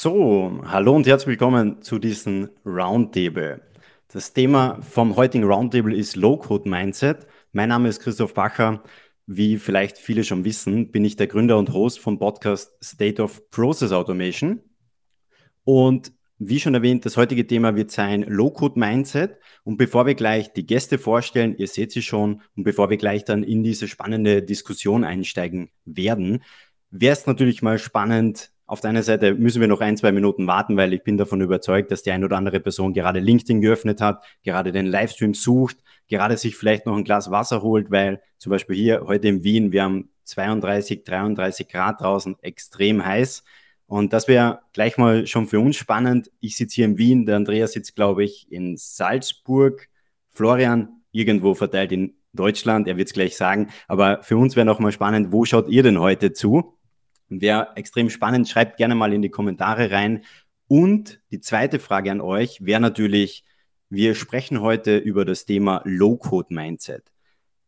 So, hallo und herzlich willkommen zu diesem Roundtable. Das Thema vom heutigen Roundtable ist Low-Code Mindset. Mein Name ist Christoph Bacher. Wie vielleicht viele schon wissen, bin ich der Gründer und Host vom Podcast State of Process Automation. Und wie schon erwähnt, das heutige Thema wird sein Low-Code Mindset. Und bevor wir gleich die Gäste vorstellen, ihr seht sie schon, und bevor wir gleich dann in diese spannende Diskussion einsteigen werden, wäre es natürlich mal spannend, auf der einen Seite müssen wir noch ein, zwei Minuten warten, weil ich bin davon überzeugt, dass die ein oder andere Person gerade LinkedIn geöffnet hat, gerade den Livestream sucht, gerade sich vielleicht noch ein Glas Wasser holt, weil zum Beispiel hier heute in Wien, wir haben 32, 33 Grad draußen, extrem heiß. Und das wäre gleich mal schon für uns spannend. Ich sitze hier in Wien, der Andreas sitzt, glaube ich, in Salzburg, Florian irgendwo verteilt in Deutschland, er wird es gleich sagen. Aber für uns wäre noch mal spannend, wo schaut ihr denn heute zu? Wäre extrem spannend, schreibt gerne mal in die Kommentare rein. Und die zweite Frage an euch wäre natürlich, wir sprechen heute über das Thema Low-Code-Mindset.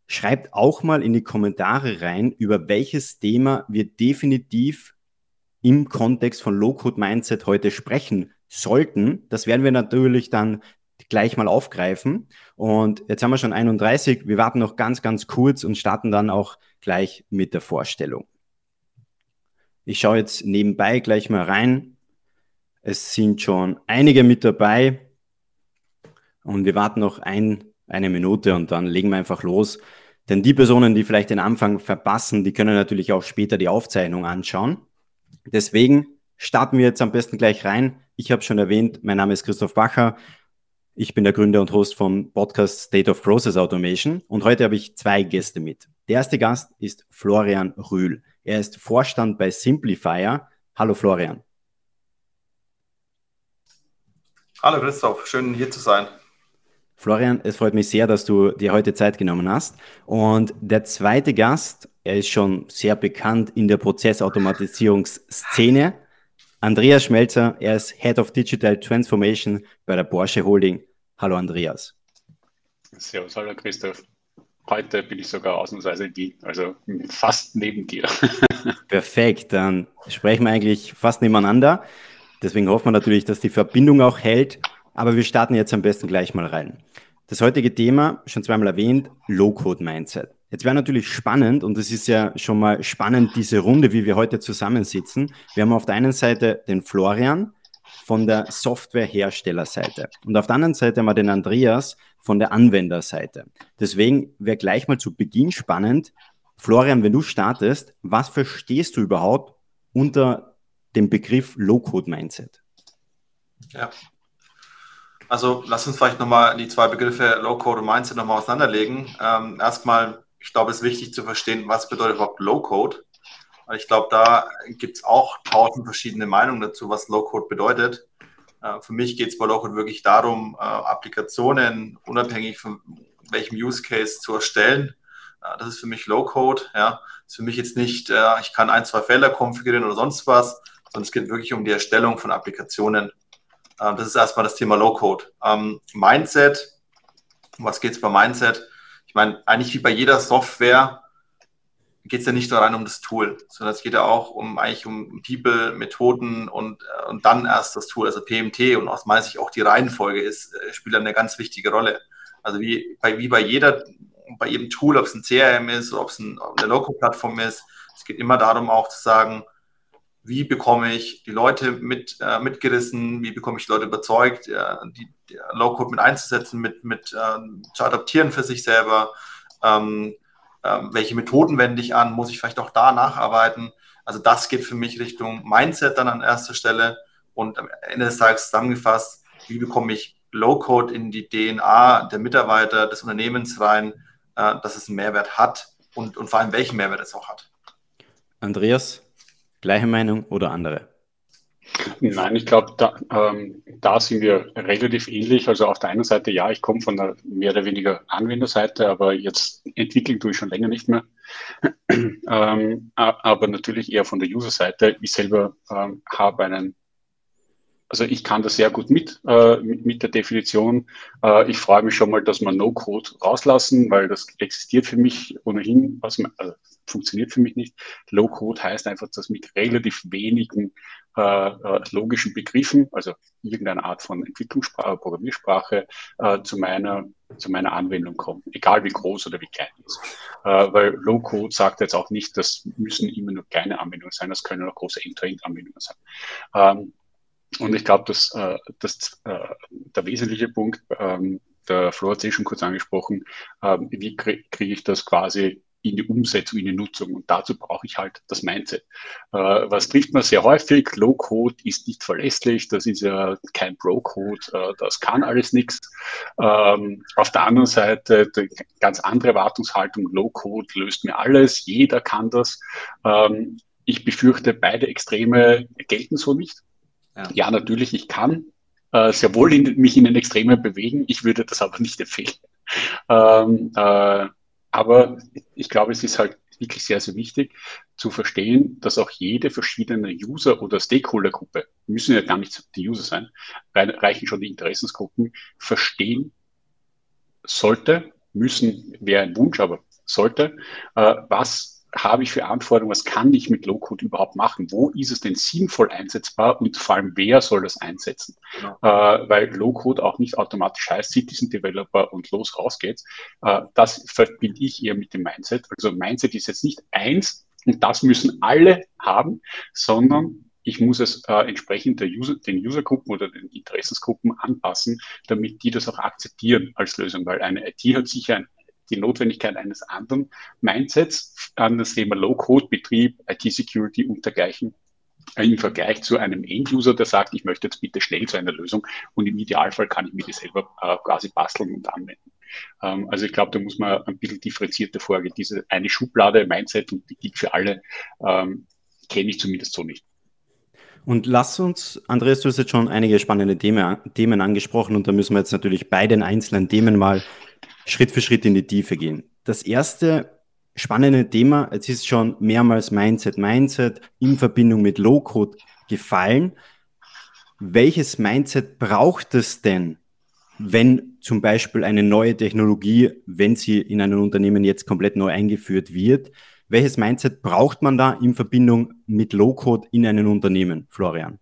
Schreibt auch mal in die Kommentare rein, über welches Thema wir definitiv im Kontext von Low-Code-Mindset heute sprechen sollten. Das werden wir natürlich dann gleich mal aufgreifen. Und jetzt haben wir schon 31. Wir warten noch ganz, ganz kurz und starten dann auch gleich mit der Vorstellung. Ich schaue jetzt nebenbei gleich mal rein. Es sind schon einige mit dabei und wir warten noch ein, eine Minute und dann legen wir einfach los. Denn die Personen, die vielleicht den Anfang verpassen, die können natürlich auch später die Aufzeichnung anschauen. Deswegen starten wir jetzt am besten gleich rein. Ich habe schon erwähnt, mein Name ist Christoph Bacher. Ich bin der Gründer und Host vom Podcast State of Process Automation und heute habe ich zwei Gäste mit. Der erste Gast ist Florian Rühl. Er ist Vorstand bei Simplifier. Hallo Florian. Hallo Christoph, schön hier zu sein. Florian, es freut mich sehr, dass du dir heute Zeit genommen hast. Und der zweite Gast, er ist schon sehr bekannt in der Prozessautomatisierungsszene. Andreas Schmelzer, er ist Head of Digital Transformation bei der Porsche Holding. Hallo Andreas. Servus, hallo Christoph. Heute bin ich sogar ausnahmsweise in Wien, also fast neben dir. Perfekt, dann sprechen wir eigentlich fast nebeneinander. Deswegen hoffen wir natürlich, dass die Verbindung auch hält. Aber wir starten jetzt am besten gleich mal rein. Das heutige Thema, schon zweimal erwähnt, Low-Code-Mindset. Jetzt wäre natürlich spannend, und es ist ja schon mal spannend, diese Runde, wie wir heute zusammensitzen. Wir haben auf der einen Seite den Florian von der Softwareherstellerseite und auf der anderen Seite haben wir den Andreas von der Anwenderseite. Deswegen wäre gleich mal zu Beginn spannend, Florian, wenn du startest, was verstehst du überhaupt unter dem Begriff Low-Code-Mindset? Ja. Also lass uns vielleicht nochmal die zwei Begriffe Low-Code und Mindset nochmal auseinanderlegen. Ähm, erstmal, ich glaube, es ist wichtig zu verstehen, was bedeutet überhaupt Low-Code. Ich glaube, da gibt es auch tausend verschiedene Meinungen dazu, was Low-Code bedeutet. Äh, für mich geht es bei Low-Code wirklich darum, äh, Applikationen unabhängig von welchem Use Case zu erstellen. Äh, das ist für mich Low-Code. Ja. Das ist für mich jetzt nicht, ich kann ein, zwei Felder konfigurieren oder sonst was, sondern es geht wirklich um die Erstellung von Applikationen. Das ist erstmal das Thema Low-Code. Ähm, Mindset, um was geht es bei Mindset? Ich meine, eigentlich wie bei jeder Software geht es ja nicht nur rein um das Tool, sondern es geht ja auch um eigentlich um People, Methoden und, äh, und dann erst das Tool, also PMT und aus meiner Sicht auch die Reihenfolge ist, äh, spielt eine ganz wichtige Rolle. Also wie bei, wie bei jeder, bei jedem Tool, ob es ein CRM ist ob es ein, eine Local-Plattform ist, es geht immer darum auch zu sagen, wie bekomme ich die Leute mit, äh, mitgerissen, wie bekomme ich die Leute überzeugt, äh, die, die Low-Code mit einzusetzen, mit, mit äh, zu adaptieren für sich selber. Ähm, ähm, welche Methoden wende ich an, muss ich vielleicht auch da nacharbeiten. Also das geht für mich Richtung Mindset dann an erster Stelle und am Ende des Tages zusammengefasst, wie bekomme ich Low-Code in die DNA der Mitarbeiter, des Unternehmens rein, äh, dass es einen Mehrwert hat und, und vor allem welchen Mehrwert es auch hat. Andreas, gleiche Meinung oder andere? Nein, ich glaube, da, ähm, da sind wir relativ ähnlich. Also auf der einen Seite, ja, ich komme von der mehr oder weniger Anwenderseite, aber jetzt entwickeln tue ich schon länger nicht mehr. ähm, aber natürlich eher von der User-Seite. Ich selber ähm, habe einen also ich kann das sehr gut mit, äh, mit, mit, der Definition. Äh, ich freue mich schon mal, dass wir No-Code rauslassen, weil das existiert für mich ohnehin, man, also funktioniert für mich nicht. Low-Code heißt einfach, dass mit relativ wenigen äh, äh, logischen Begriffen, also irgendeine Art von Entwicklungssprache, Programmiersprache, äh, zu meiner zu meiner Anwendung kommen, egal wie groß oder wie klein ist. Äh, weil Low-Code sagt jetzt auch nicht, das müssen immer nur kleine Anwendungen sein, das können auch große End-to-End-Anwendungen sein. Ähm, und ich glaube, dass, äh, dass äh, der wesentliche Punkt, ähm, der Flo hat es eh schon kurz angesprochen, ähm, wie kriege krieg ich das quasi in die Umsetzung, in die Nutzung. Und dazu brauche ich halt das Mindset. Äh, was trifft man sehr häufig? Low-Code ist nicht verlässlich, das ist ja kein Pro-Code, äh, das kann alles nichts. Ähm, auf der anderen Seite die ganz andere Erwartungshaltung, Low-Code löst mir alles, jeder kann das. Ähm, ich befürchte, beide Extreme gelten so nicht. Ja, ja natürlich, ich kann äh, sehr wohl in, mich in den Extremen bewegen, ich würde das aber nicht empfehlen. Ähm, äh, aber ich glaube, es ist halt wirklich sehr, sehr wichtig zu verstehen, dass auch jede verschiedene User- oder Stakeholder-Gruppe, müssen ja gar nicht die User sein, reichen schon die Interessensgruppen, verstehen sollte, müssen, wäre ein Wunsch, aber sollte, äh, was habe ich für Anforderungen, was kann ich mit Low-Code überhaupt machen? Wo ist es denn sinnvoll einsetzbar und vor allem, wer soll das einsetzen? Ja. Äh, weil Low-Code auch nicht automatisch heißt, Citizen Developer und los raus geht's. Äh, das verbinde ich eher mit dem Mindset. Also Mindset ist jetzt nicht eins und das müssen alle haben, sondern ich muss es äh, entsprechend der User, den Usergruppen oder den Interessensgruppen anpassen, damit die das auch akzeptieren als Lösung, weil eine IT hat sicher ein die Notwendigkeit eines anderen Mindsets an das Thema Low-Code, Betrieb, IT-Security und dergleichen äh, im Vergleich zu einem End-User, der sagt, ich möchte jetzt bitte schnell zu einer Lösung und im Idealfall kann ich mir die selber äh, quasi basteln und anwenden. Ähm, also ich glaube, da muss man ein bisschen differenzierter vorgehen. Diese eine Schublade Mindset und die gilt für alle, ähm, kenne ich zumindest so nicht. Und lass uns, Andreas, du hast jetzt schon einige spannende Themen, Themen angesprochen und da müssen wir jetzt natürlich bei den einzelnen Themen mal Schritt für Schritt in die Tiefe gehen. Das erste spannende Thema, jetzt ist schon mehrmals Mindset, Mindset in Verbindung mit Low-Code gefallen. Welches Mindset braucht es denn, wenn zum Beispiel eine neue Technologie, wenn sie in einem Unternehmen jetzt komplett neu eingeführt wird, welches Mindset braucht man da in Verbindung mit Low-Code in einem Unternehmen, Florian?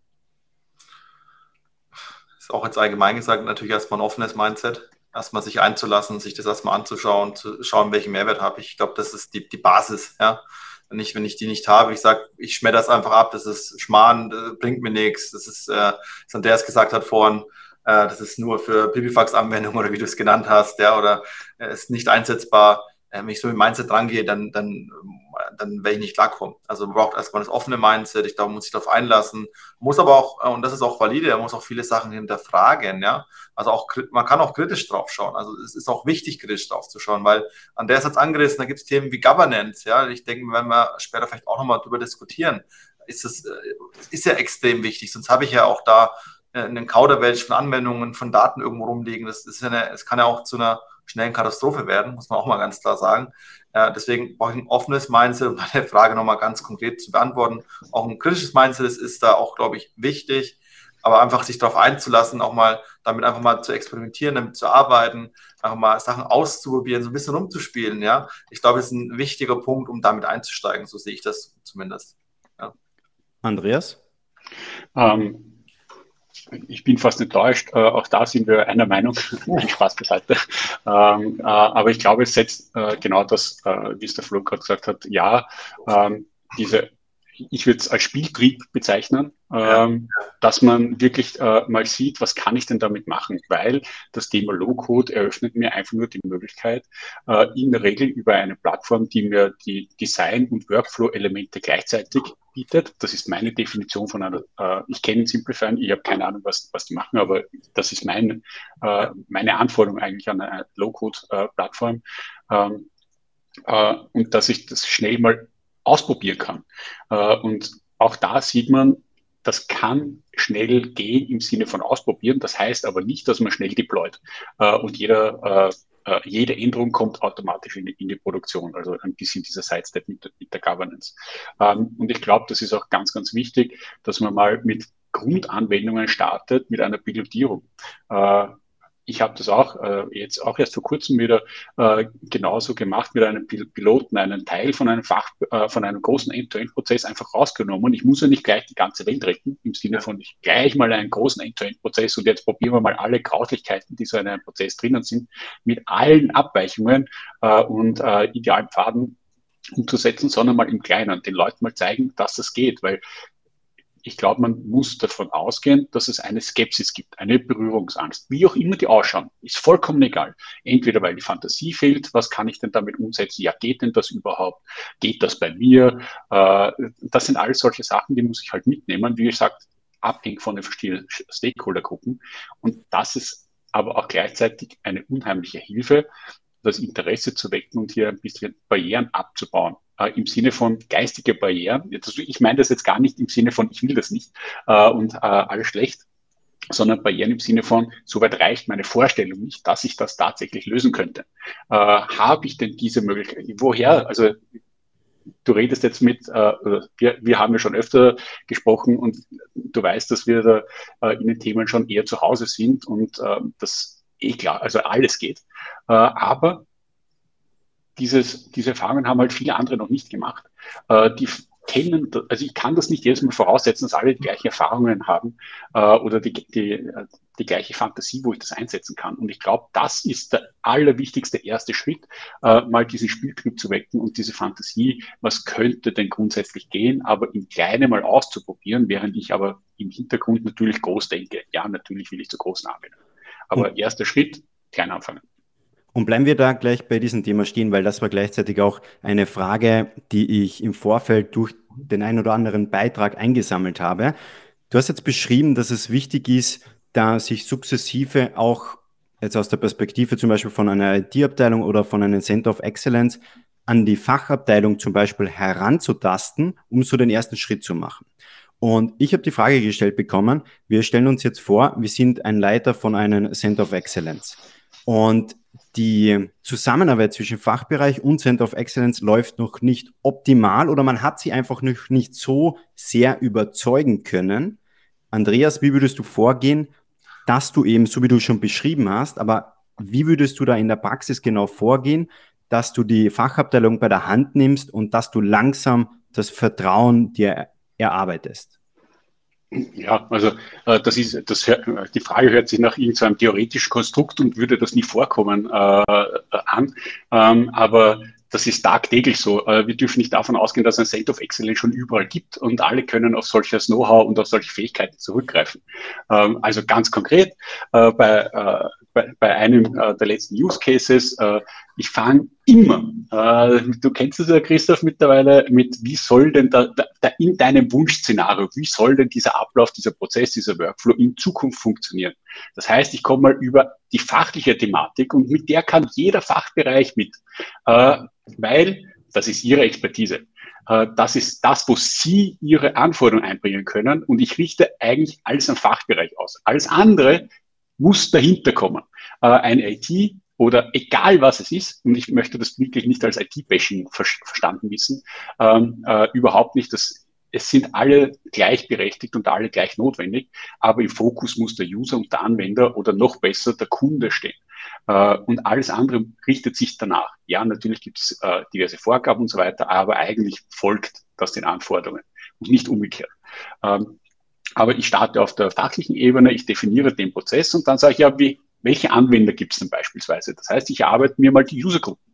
Das ist auch jetzt allgemein gesagt natürlich erstmal ein offenes Mindset erstmal sich einzulassen, sich das erstmal anzuschauen, zu schauen, welchen Mehrwert habe ich. Ich glaube, das ist die, die Basis, ja. Wenn ich, wenn ich die nicht habe, ich sage, ich schmetter das einfach ab, das ist Schmarrn, das bringt mir nichts. Das ist, äh, was Andreas gesagt hat vorhin, äh, das ist nur für Pipifax-Anwendungen oder wie du es genannt hast, ja, oder äh, ist nicht einsetzbar äh, wenn ich so mit Mindset rangehe, dann, dann, dann werde ich nicht klarkommen. Also man braucht erstmal das offene Mindset, ich glaube, man muss sich darauf einlassen, muss aber auch, äh, und das ist auch valide, man muss auch viele Sachen hinterfragen, ja. Also auch, man kann auch kritisch drauf schauen. Also es ist auch wichtig, kritisch drauf zu schauen, weil an der Satz angerissen, da gibt es Themen wie Governance, ja. Ich denke, wenn wir später vielleicht auch nochmal drüber diskutieren, ist es, äh, ist ja extrem wichtig, sonst habe ich ja auch da einen Kauderwelsch von Anwendungen, von Daten irgendwo rumliegen. Das ist ja eine, es kann ja auch zu einer schnellen Katastrophe werden, muss man auch mal ganz klar sagen. Ja, deswegen brauche ich ein offenes Mindset, um meine Frage nochmal ganz konkret zu beantworten. Auch ein kritisches Mindset ist, ist da auch, glaube ich, wichtig, aber einfach sich darauf einzulassen, auch mal damit einfach mal zu experimentieren, damit zu arbeiten, einfach mal Sachen auszuprobieren, so ein bisschen rumzuspielen. Ja, ich glaube, es ist ein wichtiger Punkt, um damit einzusteigen. So sehe ich das zumindest. Ja. Andreas? Ähm, ich bin fast enttäuscht. Äh, auch da sind wir einer Meinung. Spaß beiseite. Ähm, äh, aber ich glaube, es setzt äh, genau das, äh, wie es der Flo gerade gesagt hat, ja, ähm, diese, ich würde es als Spieltrieb bezeichnen, ähm, ja. dass man wirklich äh, mal sieht, was kann ich denn damit machen? Weil das Thema Low-Code eröffnet mir einfach nur die Möglichkeit, äh, in der Regel über eine Plattform, die mir die Design- und Workflow-Elemente gleichzeitig bietet. Das ist meine Definition von einer, äh, ich kenne Simplify, ich habe keine Ahnung, was, was die machen, aber das ist mein, äh, meine Anforderung eigentlich an eine Low-Code-Plattform. Ähm, äh, und dass ich das schnell mal ausprobieren kann. Äh, und auch da sieht man, das kann schnell gehen im Sinne von ausprobieren. Das heißt aber nicht, dass man schnell deployt äh, und jeder, äh, jede Änderung kommt automatisch in die, in die, Produktion. Also ein bisschen dieser Sidestep mit, mit der Governance. Ähm, und ich glaube, das ist auch ganz, ganz wichtig, dass man mal mit Grundanwendungen startet, mit einer Pilotierung. Äh, ich habe das auch äh, jetzt auch erst vor kurzem wieder äh, genauso gemacht mit einem Piloten, einen Teil von einem Fach, äh, von einem großen End-to-End-Prozess einfach rausgenommen. Ich muss ja nicht gleich die ganze Welt retten, im Sinne von ich gleich mal einen großen End-to-End-Prozess und jetzt probieren wir mal alle Grauslichkeiten, die so in einem Prozess drinnen sind, mit allen Abweichungen äh, und äh, idealen Pfaden umzusetzen, sondern mal im Kleinen, den Leuten mal zeigen, dass das geht, weil ich glaube, man muss davon ausgehen, dass es eine Skepsis gibt, eine Berührungsangst, wie auch immer die ausschauen, ist vollkommen egal. Entweder weil die Fantasie fehlt, was kann ich denn damit umsetzen? Ja, geht denn das überhaupt? Geht das bei mir? Äh, das sind alles solche Sachen, die muss ich halt mitnehmen. Wie gesagt, abhängig von den verschiedenen Stakeholdergruppen. Und das ist aber auch gleichzeitig eine unheimliche Hilfe, das Interesse zu wecken und hier ein bisschen Barrieren abzubauen äh, im Sinne von geistige Barrieren. Ich meine das jetzt gar nicht im Sinne von, ich will das nicht äh, und äh, alles schlecht, sondern Barrieren im Sinne von, soweit reicht meine Vorstellung nicht, dass ich das tatsächlich lösen könnte. Äh, Habe ich denn diese Möglichkeit? Woher? Also du redest jetzt mit, äh, wir, wir haben ja schon öfter gesprochen und du weißt, dass wir da äh, in den Themen schon eher zu Hause sind und äh, das eh klar, also alles geht. Äh, aber dieses, diese Erfahrungen haben halt viele andere noch nicht gemacht. Äh, die kennen, also ich kann das nicht jedes Mal voraussetzen, dass alle die gleichen Erfahrungen haben äh, oder die, die, die gleiche Fantasie, wo ich das einsetzen kann. Und ich glaube, das ist der allerwichtigste erste Schritt, äh, mal diesen Spieltrieb zu wecken und diese Fantasie, was könnte denn grundsätzlich gehen, aber im Kleinen mal auszuprobieren, während ich aber im Hintergrund natürlich groß denke. Ja, natürlich will ich zu großen arbeiten. Aber erster Schritt, klein anfangen. Und bleiben wir da gleich bei diesem Thema stehen, weil das war gleichzeitig auch eine Frage, die ich im Vorfeld durch den einen oder anderen Beitrag eingesammelt habe. Du hast jetzt beschrieben, dass es wichtig ist, da sich sukzessive auch jetzt aus der Perspektive zum Beispiel von einer IT-Abteilung oder von einem Center of Excellence an die Fachabteilung zum Beispiel heranzutasten, um so den ersten Schritt zu machen. Und ich habe die Frage gestellt bekommen, wir stellen uns jetzt vor, wir sind ein Leiter von einem Center of Excellence. Und die Zusammenarbeit zwischen Fachbereich und Center of Excellence läuft noch nicht optimal oder man hat sie einfach noch nicht so sehr überzeugen können. Andreas, wie würdest du vorgehen, dass du eben, so wie du schon beschrieben hast, aber wie würdest du da in der Praxis genau vorgehen, dass du die Fachabteilung bei der Hand nimmst und dass du langsam das Vertrauen dir erarbeitest? Ja, also äh, das ist das die Frage hört sich nach irgendeinem theoretischen Konstrukt und würde das nie vorkommen äh, an. Ähm, aber das ist tagtäglich so. Äh, wir dürfen nicht davon ausgehen, dass ein Center of Excellence schon überall gibt und alle können auf solches Know-how und auf solche Fähigkeiten zurückgreifen. Ähm, also ganz konkret, äh, bei, äh, bei, bei einem der letzten Use Cases, ich fange immer, du kennst es ja, Christoph, mittlerweile, mit wie soll denn da, da in deinem Wunschszenario, wie soll denn dieser Ablauf, dieser Prozess, dieser Workflow in Zukunft funktionieren? Das heißt, ich komme mal über die fachliche Thematik und mit der kann jeder Fachbereich mit weil das ist Ihre Expertise. Äh, das ist das, wo Sie Ihre Anforderungen einbringen können. Und ich richte eigentlich alles am Fachbereich aus. Alles andere muss dahinter kommen. Äh, ein IT oder egal was es ist, und ich möchte das wirklich nicht als IT-Bashing verstanden wissen, ähm, äh, überhaupt nicht. Das, es sind alle gleichberechtigt und alle gleich notwendig, aber im Fokus muss der User und der Anwender oder noch besser der Kunde stehen. Äh, und alles andere richtet sich danach. Ja, natürlich gibt es äh, diverse Vorgaben und so weiter, aber eigentlich folgt das den Anforderungen und nicht umgekehrt. Ähm, aber ich starte auf der fachlichen Ebene, ich definiere den Prozess und dann sage ich ja, wie, welche Anwender gibt es denn beispielsweise? Das heißt, ich arbeite mir mal die Usergruppen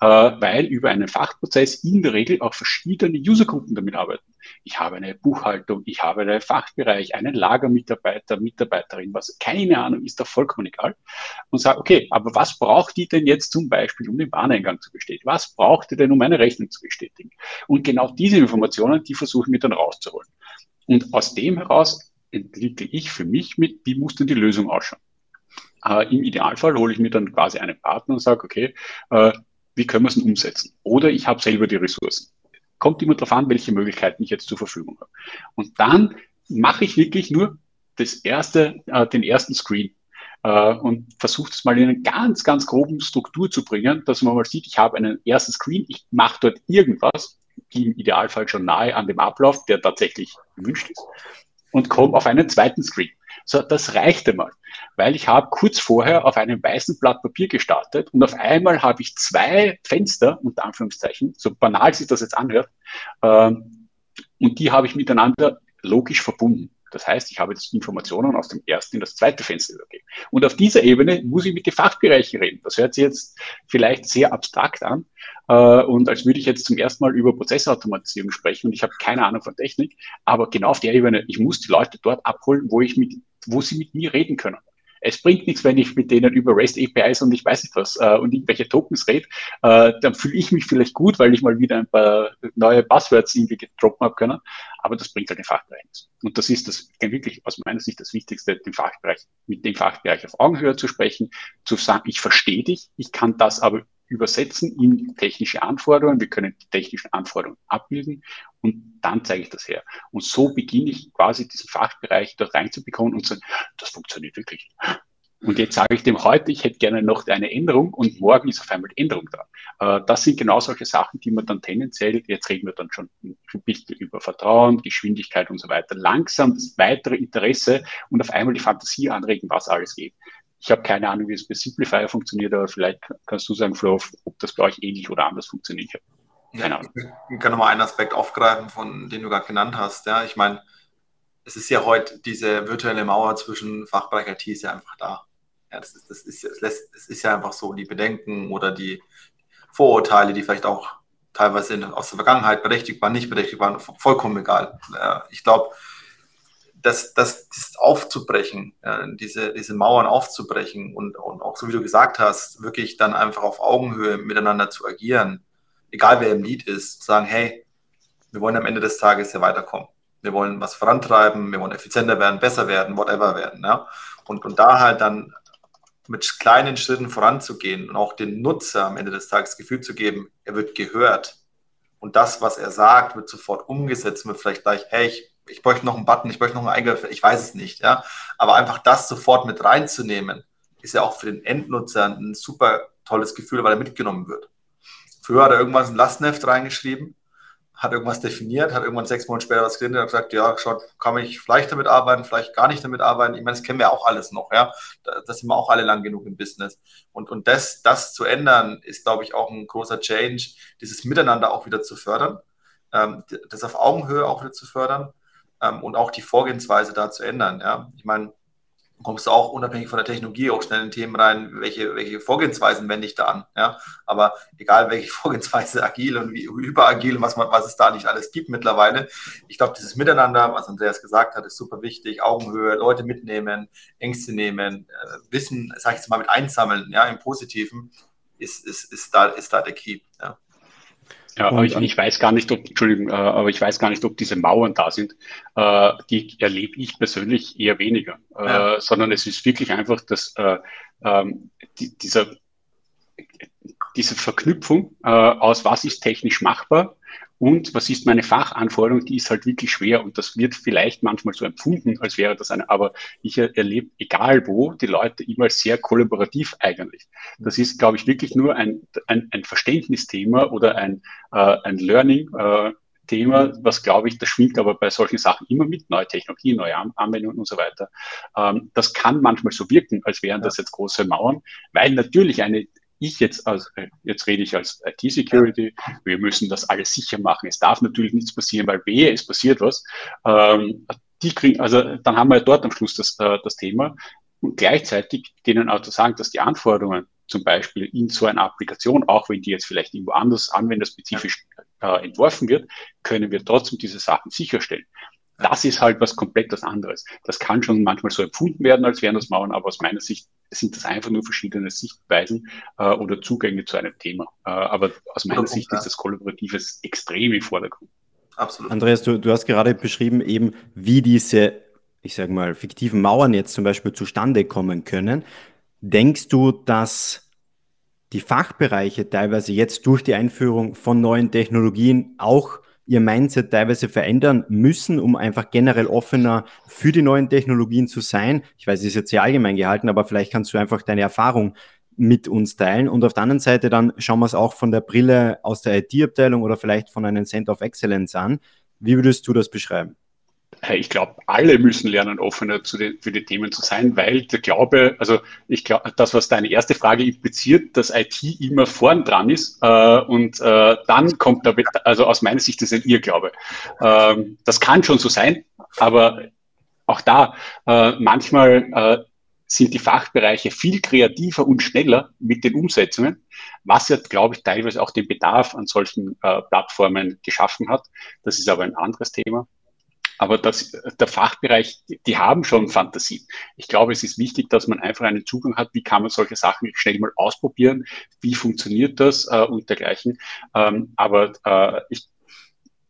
weil über einen Fachprozess in der Regel auch verschiedene Usergruppen damit arbeiten. Ich habe eine Buchhaltung, ich habe einen Fachbereich, einen Lagermitarbeiter, Mitarbeiterin, was keine Ahnung, ist da vollkommen egal. Und sage, okay, aber was braucht die denn jetzt zum Beispiel, um den Wareneingang zu bestätigen? Was braucht die denn, um eine Rechnung zu bestätigen? Und genau diese Informationen, die versuchen wir dann rauszuholen. Und aus dem heraus entwickle ich für mich mit, wie muss denn die Lösung ausschauen? Äh, Im Idealfall hole ich mir dann quasi einen Partner und sage, okay, äh, wie können wir es denn umsetzen? Oder ich habe selber die Ressourcen. Kommt immer darauf an, welche Möglichkeiten ich jetzt zur Verfügung habe. Und dann mache ich wirklich nur das erste, äh, den ersten Screen äh, und versuche es mal in eine ganz, ganz groben Struktur zu bringen, dass man mal sieht, ich habe einen ersten Screen, ich mache dort irgendwas, die im Idealfall schon nahe an dem Ablauf, der tatsächlich gewünscht ist, und komme auf einen zweiten Screen. So, das reicht einmal, weil ich habe kurz vorher auf einem weißen Blatt Papier gestartet und auf einmal habe ich zwei Fenster, unter Anführungszeichen, so banal sich das jetzt anhört, ähm, und die habe ich miteinander logisch verbunden. Das heißt, ich habe jetzt Informationen aus dem ersten in das zweite Fenster übergeben. Und auf dieser Ebene muss ich mit den Fachbereichen reden. Das hört sich jetzt vielleicht sehr abstrakt an äh, und als würde ich jetzt zum ersten Mal über Prozessautomatisierung sprechen und ich habe keine Ahnung von Technik. Aber genau auf der Ebene, ich muss die Leute dort abholen, wo ich mit, wo sie mit mir reden können. Es bringt nichts, wenn ich mit denen über REST APIs und ich weiß nicht was äh, und irgendwelche Tokens rede. Äh, dann fühle ich mich vielleicht gut, weil ich mal wieder ein paar neue Buzzwords irgendwie gedroppt habe können. Aber das bringt halt den Fachbereich nichts. Und das ist das wirklich aus meiner Sicht das Wichtigste, den Fachbereich, mit dem Fachbereich auf Augenhöhe zu sprechen, zu sagen, ich verstehe dich, ich kann das aber übersetzen in technische Anforderungen. Wir können die technischen Anforderungen abbilden und dann zeige ich das her. Und so beginne ich quasi diesen Fachbereich dort reinzubekommen und zu sagen, das funktioniert wirklich. Und jetzt sage ich dem heute, ich hätte gerne noch eine Änderung und morgen ist auf einmal die Änderung da. Äh, das sind genau solche Sachen, die man dann tendenziell, jetzt reden wir dann schon ein bisschen über Vertrauen, Geschwindigkeit und so weiter, langsam das weitere Interesse und auf einmal die Fantasie anregen, was alles geht. Ich habe keine Ahnung, wie es bei Simplifier funktioniert, aber vielleicht kannst du sagen, Flo, ob das bei euch ähnlich oder anders funktioniert. Keine Ahnung. Ich kann nochmal einen Aspekt aufgreifen, von den du gerade genannt hast. Ja, ich meine, es ist ja heute diese virtuelle Mauer zwischen Fachbereich IT ist ja einfach da. Ja, das ist, das ist, das lässt, das ist ja einfach so, die Bedenken oder die Vorurteile, die vielleicht auch teilweise in, aus der Vergangenheit berechtigt waren, nicht berechtigt waren, vollkommen egal. Ja, ich glaube, das, das, das aufzubrechen, ja, diese, diese Mauern aufzubrechen und, und auch so wie du gesagt hast, wirklich dann einfach auf Augenhöhe miteinander zu agieren, egal wer im Lied ist, sagen, hey, wir wollen am Ende des Tages hier weiterkommen. Wir wollen was vorantreiben, wir wollen effizienter werden, besser werden, whatever werden. Ja? Und, und da halt dann mit kleinen Schritten voranzugehen und auch den Nutzer am Ende des Tages Gefühl zu geben, er wird gehört. Und das, was er sagt, wird sofort umgesetzt, wird vielleicht gleich, hey, ich ich bräuchte noch einen Button, ich bräuchte noch einen Eingriff, ich weiß es nicht, ja. Aber einfach das sofort mit reinzunehmen, ist ja auch für den Endnutzer ein super tolles Gefühl, weil er mitgenommen wird. Früher hat er irgendwas in Lastenheft reingeschrieben, hat irgendwas definiert, hat irgendwann sechs Monate später was geredet und hat gesagt, ja, schaut, kann ich vielleicht damit arbeiten, vielleicht gar nicht damit arbeiten. Ich meine, das kennen wir auch alles noch, ja. Da, sind wir auch alle lang genug im Business. Und, und das, das zu ändern, ist, glaube ich, auch ein großer Change, dieses Miteinander auch wieder zu fördern, ähm, das auf Augenhöhe auch wieder zu fördern ähm, und auch die Vorgehensweise da zu ändern. Ja? Ich meine, kommst du auch unabhängig von der Technologie auch schnell in Themen rein, welche, welche Vorgehensweisen wende ich da an. Ja? Aber egal welche Vorgehensweise, agil und wie überagil und was, was es da nicht alles gibt mittlerweile, ich glaube, dieses Miteinander, was Andreas gesagt hat, ist super wichtig. Augenhöhe, Leute mitnehmen, Ängste nehmen, äh, Wissen, sag ich jetzt mal, mit einsammeln, ja, im Positiven, ist, ist, ist, da, ist da der Key. Ja. Ja, aber ich, ich, weiß gar nicht, ob, Entschuldigung, äh, aber ich weiß gar nicht, ob diese Mauern da sind. Äh, die erlebe ich persönlich eher weniger, äh, ja. sondern es ist wirklich einfach, dass äh, ähm, die, dieser, diese Verknüpfung aus, was ist technisch machbar und was ist meine Fachanforderung, die ist halt wirklich schwer und das wird vielleicht manchmal so empfunden, als wäre das eine, aber ich erlebe, egal wo, die Leute immer sehr kollaborativ eigentlich. Das ist, glaube ich, wirklich nur ein, ein, ein Verständnisthema oder ein, äh, ein Learning. Äh, Thema, was glaube ich, das schwingt aber bei solchen Sachen immer mit, neue Technologien, neue Anwendungen und so weiter. Ähm, das kann manchmal so wirken, als wären das jetzt große Mauern, weil natürlich eine, ich jetzt als, äh, jetzt rede ich als IT-Security, wir müssen das alles sicher machen. Es darf natürlich nichts passieren, weil wehe, es passiert was. Ähm, die kriegen, also dann haben wir dort am Schluss das, äh, das Thema. Und gleichzeitig denen auch zu sagen, dass die Anforderungen zum Beispiel in so einer Applikation, auch wenn die jetzt vielleicht irgendwo anders anwenderspezifisch äh, entworfen wird, können wir trotzdem diese Sachen sicherstellen. Das ist halt was komplett was anderes. Das kann schon manchmal so empfunden werden, als wären das Mauern, aber aus meiner Sicht sind das einfach nur verschiedene Sichtweisen äh, oder Zugänge zu einem Thema. Äh, aber aus meiner Sicht ist das Kollaboratives extrem im Vordergrund. Absolut. Andreas, du, du hast gerade beschrieben, eben wie diese, ich sage mal, fiktiven Mauern jetzt zum Beispiel zustande kommen können. Denkst du, dass die Fachbereiche teilweise jetzt durch die Einführung von neuen Technologien auch ihr Mindset teilweise verändern müssen, um einfach generell offener für die neuen Technologien zu sein. Ich weiß, es ist jetzt sehr allgemein gehalten, aber vielleicht kannst du einfach deine Erfahrung mit uns teilen. Und auf der anderen Seite dann schauen wir es auch von der Brille aus der IT-Abteilung oder vielleicht von einem Center of Excellence an. Wie würdest du das beschreiben? Ich glaube, alle müssen lernen, offener den, für die Themen zu sein, weil der Glaube, also ich glaube, das, was deine erste Frage impliziert, dass IT immer vorn dran ist äh, und äh, dann kommt da, also aus meiner Sicht ist ein Irrglaube. Ähm, das kann schon so sein, aber auch da, äh, manchmal äh, sind die Fachbereiche viel kreativer und schneller mit den Umsetzungen, was ja, glaube ich, teilweise auch den Bedarf an solchen äh, Plattformen geschaffen hat. Das ist aber ein anderes Thema. Aber das, der Fachbereich, die, haben schon Fantasie. Ich glaube, es ist wichtig, dass man einfach einen Zugang hat, wie kann man solche Sachen schnell mal ausprobieren, wie funktioniert das äh, und dergleichen. Ähm, aber äh, ich,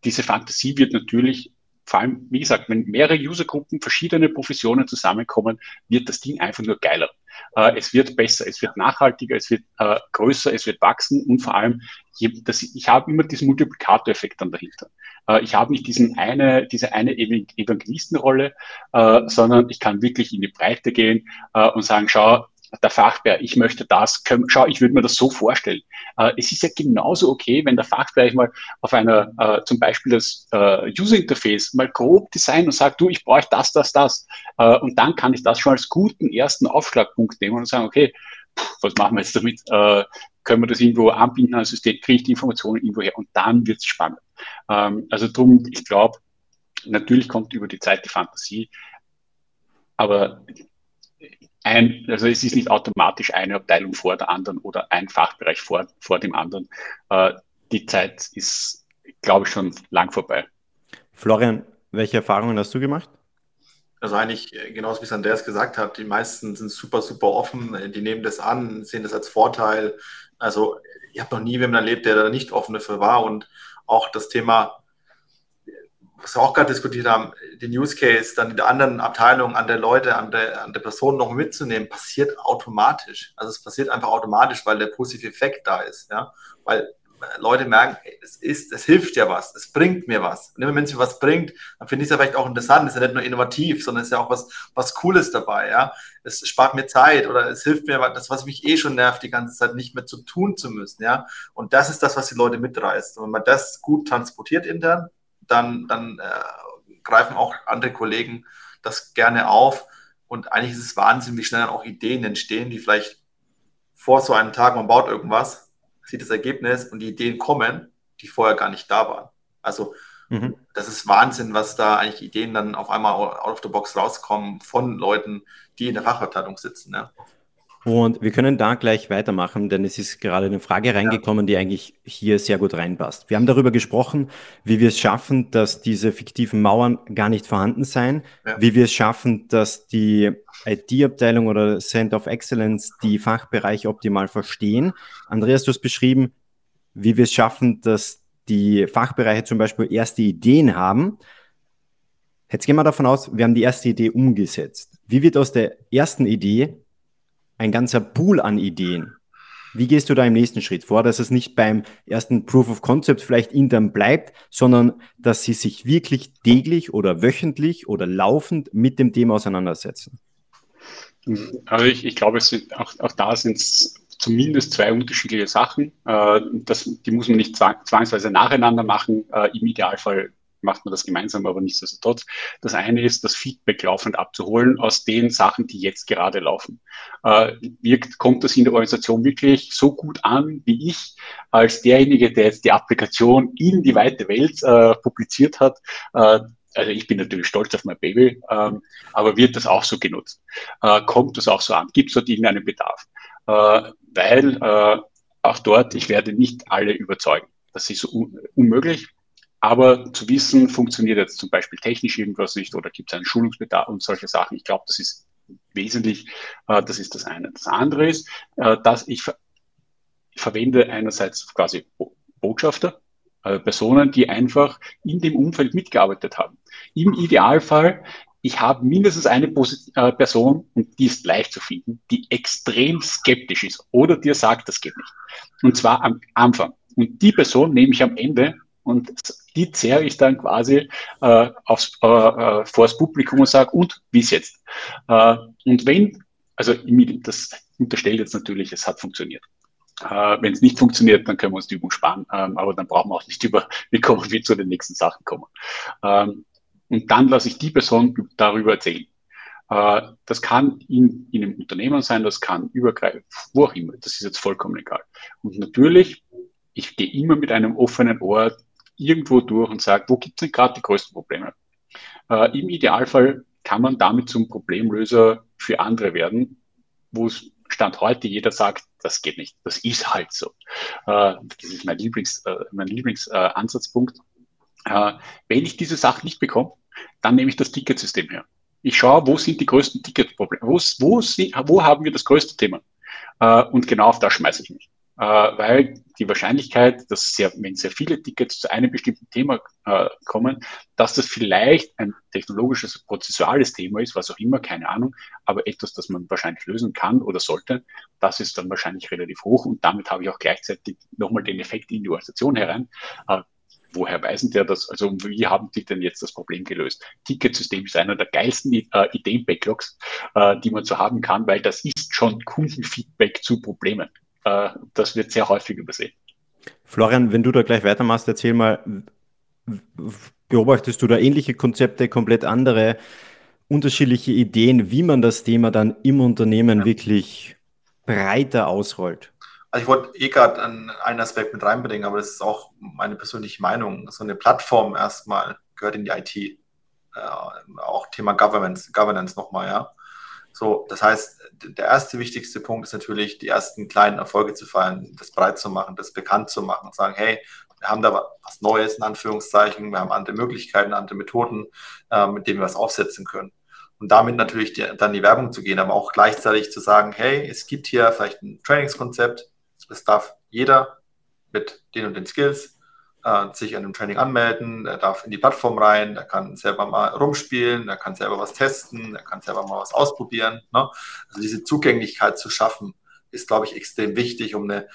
diese Fantasie wird natürlich vor allem, wie gesagt, wenn mehrere Usergruppen, verschiedene Professionen zusammenkommen, wird das Ding einfach nur geiler. Äh, es wird besser, es wird nachhaltiger, es wird äh, größer, es wird wachsen und vor allem, ich, das, ich habe immer diesen Multiplikatoreffekt dann dahinter. Äh, ich habe nicht diesen eine, diese eine Evangelistenrolle, äh, sondern ich kann wirklich in die Breite gehen äh, und sagen, schau, der Fachbereich, ich möchte das, schau, ich würde mir das so vorstellen. Äh, es ist ja genauso okay, wenn der Fachbereich mal auf einer, äh, zum Beispiel das äh, User Interface mal grob designt und sagt, du, ich brauche das, das, das. Äh, und dann kann ich das schon als guten ersten Aufschlagpunkt nehmen und sagen, okay, pff, was machen wir jetzt damit? Äh, können wir das irgendwo anbinden an System, kriege ich die Informationen irgendwo her und dann wird es spannend. Ähm, also drum, ich glaube, natürlich kommt über die Zeit die Fantasie, aber ein, also es ist nicht automatisch eine Abteilung vor der anderen oder ein Fachbereich vor, vor dem anderen. Äh, die Zeit ist, glaube ich, schon lang vorbei. Florian, welche Erfahrungen hast du gemacht? Also eigentlich äh, genauso wie es Andreas gesagt hat, die meisten sind super, super offen, die nehmen das an, sehen das als Vorteil. Also ich habe noch nie jemanden erlebt, der da nicht offen dafür war und auch das Thema was wir auch gerade diskutiert haben, den Use Case dann in der anderen Abteilung an der Leute, an der, an der Person noch mitzunehmen, passiert automatisch. Also es passiert einfach automatisch, weil der positive Effekt da ist. Ja? Weil Leute merken, es ist, es hilft ja was, es bringt mir was. Und immer wenn es mir was bringt, dann finde ich es ja vielleicht auch interessant. Es ist ja nicht nur innovativ, sondern es ist ja auch was, was Cooles dabei. Ja? Es spart mir Zeit oder es hilft mir, das, was mich eh schon nervt, die ganze Zeit nicht mehr zu tun zu müssen. Ja? Und das ist das, was die Leute mitreißt. Und wenn man das gut transportiert intern, dann, dann äh, greifen auch andere Kollegen das gerne auf. Und eigentlich ist es Wahnsinn, wie schnell dann auch Ideen entstehen, die vielleicht vor so einem Tag, man baut irgendwas, sieht das Ergebnis und die Ideen kommen, die vorher gar nicht da waren. Also mhm. das ist Wahnsinn, was da eigentlich Ideen dann auf einmal out of the box rauskommen von Leuten, die in der Fachabteilung sitzen. Ja. Und wir können da gleich weitermachen, denn es ist gerade eine Frage reingekommen, die eigentlich hier sehr gut reinpasst. Wir haben darüber gesprochen, wie wir es schaffen, dass diese fiktiven Mauern gar nicht vorhanden sein, ja. wie wir es schaffen, dass die IT-Abteilung oder Center of Excellence die Fachbereiche optimal verstehen. Andreas, du hast beschrieben, wie wir es schaffen, dass die Fachbereiche zum Beispiel erste Ideen haben. Jetzt gehen wir davon aus, wir haben die erste Idee umgesetzt. Wie wird aus der ersten Idee ein ganzer Pool an Ideen. Wie gehst du da im nächsten Schritt vor, dass es nicht beim ersten Proof of Concept vielleicht intern bleibt, sondern dass sie sich wirklich täglich oder wöchentlich oder laufend mit dem Thema auseinandersetzen? Also ich, ich glaube, sind, auch, auch da sind es zumindest zwei unterschiedliche Sachen. Äh, das, die muss man nicht zwangsweise nacheinander machen. Äh, Im Idealfall macht man das gemeinsam, aber nichtsdestotrotz. Das eine ist, das Feedback laufend abzuholen aus den Sachen, die jetzt gerade laufen. Äh, wirkt, kommt das in der Organisation wirklich so gut an, wie ich als derjenige, der jetzt die Applikation in die weite Welt äh, publiziert hat? Äh, also ich bin natürlich stolz auf mein Baby, ähm, aber wird das auch so genutzt? Äh, kommt das auch so an? Gibt es dort irgendeinen Bedarf? Äh, weil äh, auch dort, ich werde nicht alle überzeugen. Das ist un unmöglich. Aber zu wissen, funktioniert jetzt zum Beispiel technisch irgendwas nicht oder gibt es einen Schulungsbedarf und solche Sachen. Ich glaube, das ist wesentlich, äh, das ist das eine. Das andere ist, äh, dass ich, ver ich verwende einerseits quasi Botschafter, äh, Personen, die einfach in dem Umfeld mitgearbeitet haben. Im Idealfall, ich habe mindestens eine Posit äh, Person, und die ist leicht zu finden, die extrem skeptisch ist oder dir sagt, das geht nicht. Und zwar am Anfang. Und die Person nehme ich am Ende und die zehre ich dann quasi äh, aufs, äh, äh, vors Publikum und sage, und wie ist jetzt? Äh, und wenn, also das unterstellt jetzt natürlich, es hat funktioniert. Äh, wenn es nicht funktioniert, dann können wir uns die Übung sparen, ähm, aber dann brauchen wir auch nicht über, wie kommen wir zu den nächsten Sachen kommen. Ähm, Und dann lasse ich die Person darüber erzählen. Äh, das kann in, in einem Unternehmen sein, das kann übergreifend, wo auch immer. Das ist jetzt vollkommen egal. Und natürlich, ich gehe immer mit einem offenen Ohr irgendwo durch und sage, wo gibt es denn gerade die größten Probleme? Äh, Im Idealfall kann man damit zum Problemlöser für andere werden, wo es Stand heute jeder sagt, das geht nicht, das ist halt so. Äh, das ist mein Lieblings, äh, mein Lieblingsansatzpunkt. Äh, wenn ich diese Sache nicht bekomme, dann nehme ich das Ticketsystem her. Ich schaue, wo sind die größten Ticketprobleme, wo, wo, wo haben wir das größte Thema? Äh, und genau auf das schmeiße ich mich äh, weil die Wahrscheinlichkeit, dass sehr, wenn sehr viele Tickets zu einem bestimmten Thema äh, kommen, dass das vielleicht ein technologisches, prozessuales Thema ist, was auch immer, keine Ahnung, aber etwas, das man wahrscheinlich lösen kann oder sollte, das ist dann wahrscheinlich relativ hoch und damit habe ich auch gleichzeitig nochmal den Effekt in die Organisation herein. Äh, woher weisen der das? Also wie haben die denn jetzt das Problem gelöst? Ticketsystem ist einer der geilsten äh, Ideen-Backlogs, äh, die man so haben kann, weil das ist schon Kundenfeedback zu Problemen äh, das wird sehr häufig übersehen. Florian, wenn du da gleich weitermachst, erzähl mal, beobachtest du da ähnliche Konzepte, komplett andere, unterschiedliche Ideen, wie man das Thema dann im Unternehmen ja. wirklich breiter ausrollt? Also ich wollte eh gerade einen Aspekt mit reinbringen, aber das ist auch meine persönliche Meinung. So eine Plattform erstmal gehört in die IT. Äh, auch Thema Governance, Governance nochmal, ja. So, das heißt, der erste wichtigste Punkt ist natürlich, die ersten kleinen Erfolge zu feiern, das breit zu machen, das bekannt zu machen und sagen, hey, wir haben da was Neues in Anführungszeichen, wir haben andere Möglichkeiten, andere Methoden, äh, mit denen wir was aufsetzen können. Und damit natürlich die, dann die Werbung zu gehen, aber auch gleichzeitig zu sagen, hey, es gibt hier vielleicht ein Trainingskonzept, das darf jeder mit den und den Skills äh, sich an dem Training anmelden, er darf in die Plattform rein, er kann selber mal rumspielen, er kann selber was testen, er kann selber mal was ausprobieren. Ne? Also diese Zugänglichkeit zu schaffen, ist, glaube ich, extrem wichtig, um eine,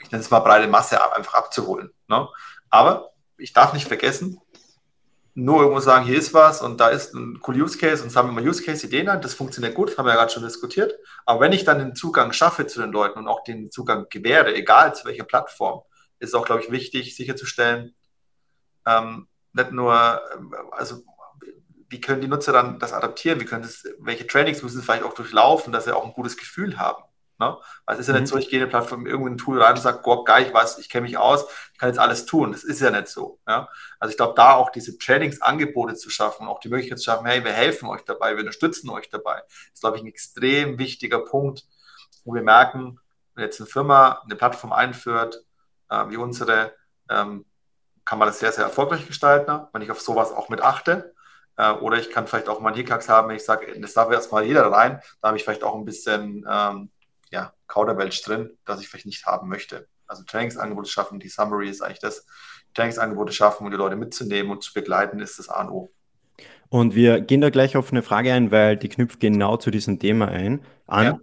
ich nenne es mal breite Masse einfach abzuholen. Ne? Aber ich darf nicht vergessen, nur irgendwo sagen, hier ist was und da ist ein cool Use Case und sagen wir mal Use Case Ideen an, das funktioniert gut, haben wir ja gerade schon diskutiert. Aber wenn ich dann den Zugang schaffe zu den Leuten und auch den Zugang gewähre, egal zu welcher Plattform, ist auch, glaube ich, wichtig sicherzustellen, ähm, nicht nur, ähm, also wie können die Nutzer dann das adaptieren, wie können das, welche Trainings müssen sie vielleicht auch durchlaufen, dass sie auch ein gutes Gefühl haben. Ne? Weil es ist ja nicht mhm. so, ich gehe in eine Plattform irgendein Tool rein und sage, Gott, geil, ich weiß, ich kenne mich aus, ich kann jetzt alles tun. Das ist ja nicht so. Ja? Also ich glaube, da auch diese Trainingsangebote zu schaffen, auch die Möglichkeit zu schaffen, hey, wir helfen euch dabei, wir unterstützen euch dabei, ist, glaube ich, ein extrem wichtiger Punkt, wo wir merken, wenn jetzt eine Firma eine Plattform einführt, äh, wie unsere, ähm, kann man das sehr, sehr erfolgreich gestalten, wenn ich auf sowas auch mit achte. Äh, oder ich kann vielleicht auch mal einen Hickax haben, wenn ich sage, das darf erstmal jeder rein, da habe ich vielleicht auch ein bisschen ähm, ja, Kauderwelsch drin, das ich vielleicht nicht haben möchte. Also Trainingsangebote schaffen, die Summary ist eigentlich das, Trainingsangebote schaffen und die Leute mitzunehmen und zu begleiten, ist das A und O. Und wir gehen da gleich auf eine Frage ein, weil die knüpft genau zu diesem Thema ein, an. Ja.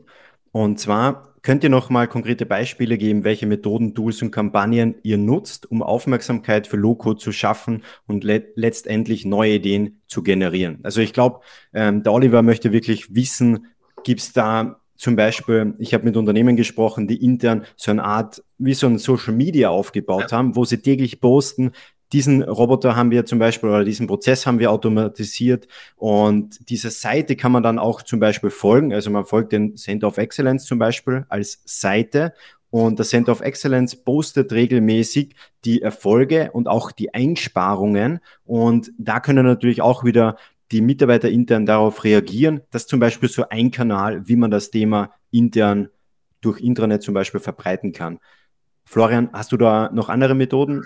Und zwar, Könnt ihr noch mal konkrete Beispiele geben, welche Methoden, Tools und Kampagnen ihr nutzt, um Aufmerksamkeit für Low-Code zu schaffen und le letztendlich neue Ideen zu generieren? Also ich glaube, ähm, der Oliver möchte wirklich wissen, gibt es da zum Beispiel, ich habe mit Unternehmen gesprochen, die intern so eine Art, wie so ein Social Media aufgebaut haben, wo sie täglich posten, diesen Roboter haben wir zum Beispiel oder diesen Prozess haben wir automatisiert und diese Seite kann man dann auch zum Beispiel folgen. Also man folgt den Center of Excellence zum Beispiel als Seite und das Center of Excellence postet regelmäßig die Erfolge und auch die Einsparungen und da können natürlich auch wieder die Mitarbeiter intern darauf reagieren. Das ist zum Beispiel so ein Kanal, wie man das Thema intern durch Intranet zum Beispiel verbreiten kann. Florian, hast du da noch andere Methoden?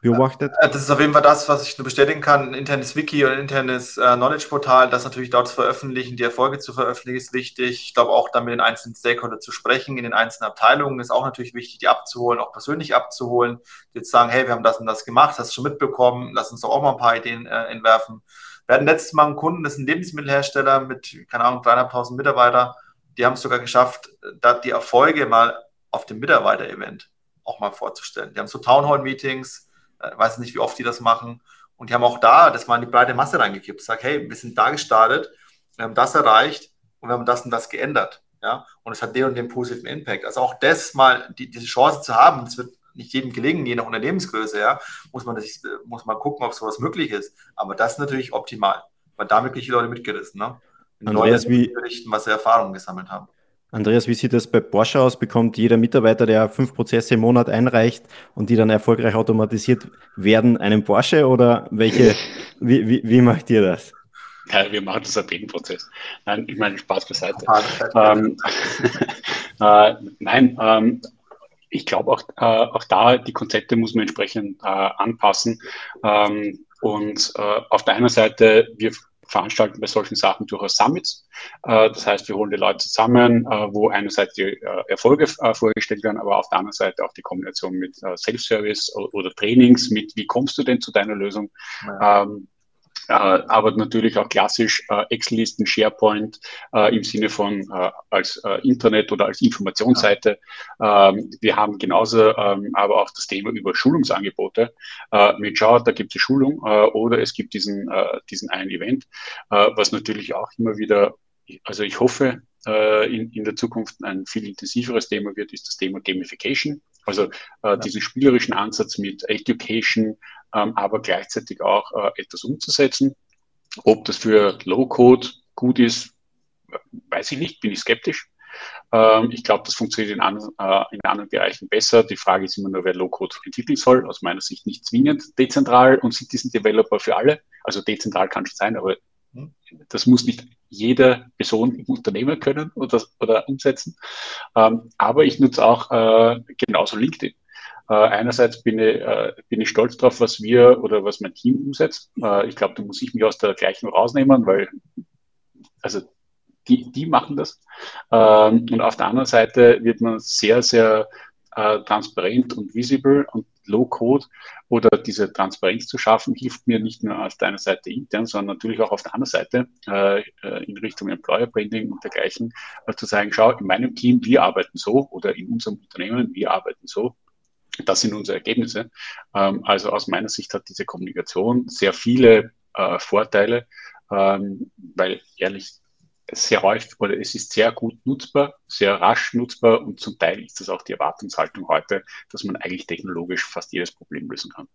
Beobachtet? Das ist auf jeden Fall das, was ich nur bestätigen kann. Ein internes Wiki oder ein internes äh, Knowledge-Portal, das natürlich dort zu veröffentlichen, die Erfolge zu veröffentlichen, ist wichtig. Ich glaube auch, dann mit den einzelnen Stakeholdern zu sprechen, in den einzelnen Abteilungen ist auch natürlich wichtig, die abzuholen, auch persönlich abzuholen. Jetzt sagen, hey, wir haben das und das gemacht, hast du schon mitbekommen, lass uns doch auch mal ein paar Ideen äh, entwerfen. Wir hatten letztes Mal einen Kunden, das ist ein Lebensmittelhersteller mit, keine Ahnung, dreieinhalbtausend Mitarbeiter. Die haben es sogar geschafft, da die Erfolge mal auf dem Mitarbeiter-Event auch mal vorzustellen. Die haben so Townhall-Meetings, äh, weiß nicht, wie oft die das machen. Und die haben auch da das mal in die breite Masse reingekippt. Sag, hey, wir sind da gestartet, wir haben das erreicht und wir haben das und das geändert. Ja, und es hat den und den positiven Impact. Also auch das mal, die, diese Chance zu haben, es wird nicht jedem gelingen, je nach Unternehmensgröße, ja, muss man, das, muss man gucken, ob sowas möglich ist. Aber das ist natürlich optimal, weil da wirklich die Leute mitgerissen, ne? Andreas, Leute wie, berichten, was sie Erfahrungen gesammelt haben. Andreas, wie sieht das bei Porsche aus? Bekommt jeder Mitarbeiter, der fünf Prozesse im Monat einreicht und die dann erfolgreich automatisiert werden, einen Porsche oder welche, wie, wie, wie macht ihr das? Ja, wir machen das ab jedem Prozess. Nein, ich meine, Spaß beiseite. Ähm, äh, nein, ähm, ich glaube auch, äh, auch da, die Konzepte muss man entsprechend äh, anpassen. Ähm, und äh, auf der einen Seite, wir veranstalten bei solchen Sachen durchaus Summits. Äh, das heißt, wir holen die Leute zusammen, äh, wo einerseits die äh, Erfolge vorgestellt werden, aber auf der anderen Seite auch die Kombination mit Self-Service oder Trainings, mit wie kommst du denn zu deiner Lösung? Ja. Ähm, äh, aber natürlich auch klassisch äh, Excel-Listen, SharePoint äh, im Sinne von als Internet oder als Informationsseite. Ähm, wir haben genauso ähm, aber auch das Thema über Schulungsangebote. mit schau, da gibt es Schulung oder es gibt diesen, diesen einen Event, was natürlich auch immer wieder, also ich hoffe, in, in der Zukunft ein viel intensiveres Thema wird, ist das Thema Gamification. Also äh, diesen spielerischen Ansatz mit Education, ähm, aber gleichzeitig auch äh, etwas umzusetzen. Ob das für Low-Code gut ist, weiß ich nicht, bin ich skeptisch. Ähm, ich glaube, das funktioniert in, anderen, äh, in anderen Bereichen besser. Die Frage ist immer nur, wer Low-Code entwickeln soll. Aus meiner Sicht nicht zwingend dezentral und Citizen Developer für alle. Also dezentral kann es sein, aber hm, das muss nicht jede Person im Unternehmen können oder, oder umsetzen. Ähm, aber ich nutze auch äh, genauso LinkedIn. Äh, einerseits bin ich, äh, bin ich stolz darauf, was wir oder was mein Team umsetzt. Äh, ich glaube, da muss ich mich aus der Gleichung rausnehmen, weil also die, die machen das. Ähm, und auf der anderen Seite wird man sehr, sehr äh, transparent und visible und Low-Code oder diese Transparenz zu schaffen, hilft mir nicht nur auf deiner Seite intern, sondern natürlich auch auf der anderen Seite äh, äh, in Richtung Employer Branding und dergleichen äh, zu sagen, schau, in meinem Team, wir arbeiten so oder in unserem Unternehmen, wir arbeiten so. Das sind unsere Ergebnisse. Ähm, also aus meiner Sicht hat diese Kommunikation sehr viele äh, Vorteile, ähm, weil ehrlich, sehr häufig oder es ist sehr gut nutzbar, sehr rasch nutzbar und zum Teil ist das auch die Erwartungshaltung heute, dass man eigentlich technologisch fast jedes Problem lösen kann.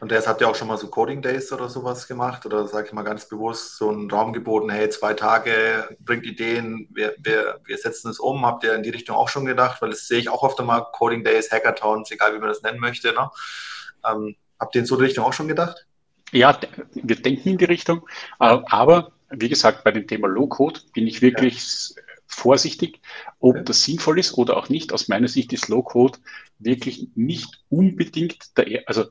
Und der hat ja auch schon mal so Coding Days oder sowas gemacht oder sage ich mal ganz bewusst so einen Raum geboten, hey, zwei Tage, bringt Ideen, wir, wir, wir setzen es um. Habt ihr in die Richtung auch schon gedacht? Weil das sehe ich auch oft einmal, Coding Days, Hackathons, egal wie man das nennen möchte. Ne? Ähm, habt ihr in so eine Richtung auch schon gedacht? Ja, wir denken in die Richtung, äh, aber wie gesagt, bei dem Thema Low-Code bin ich wirklich ja. vorsichtig, ob ja. das sinnvoll ist oder auch nicht. Aus meiner Sicht ist Low-Code wirklich nicht unbedingt der, also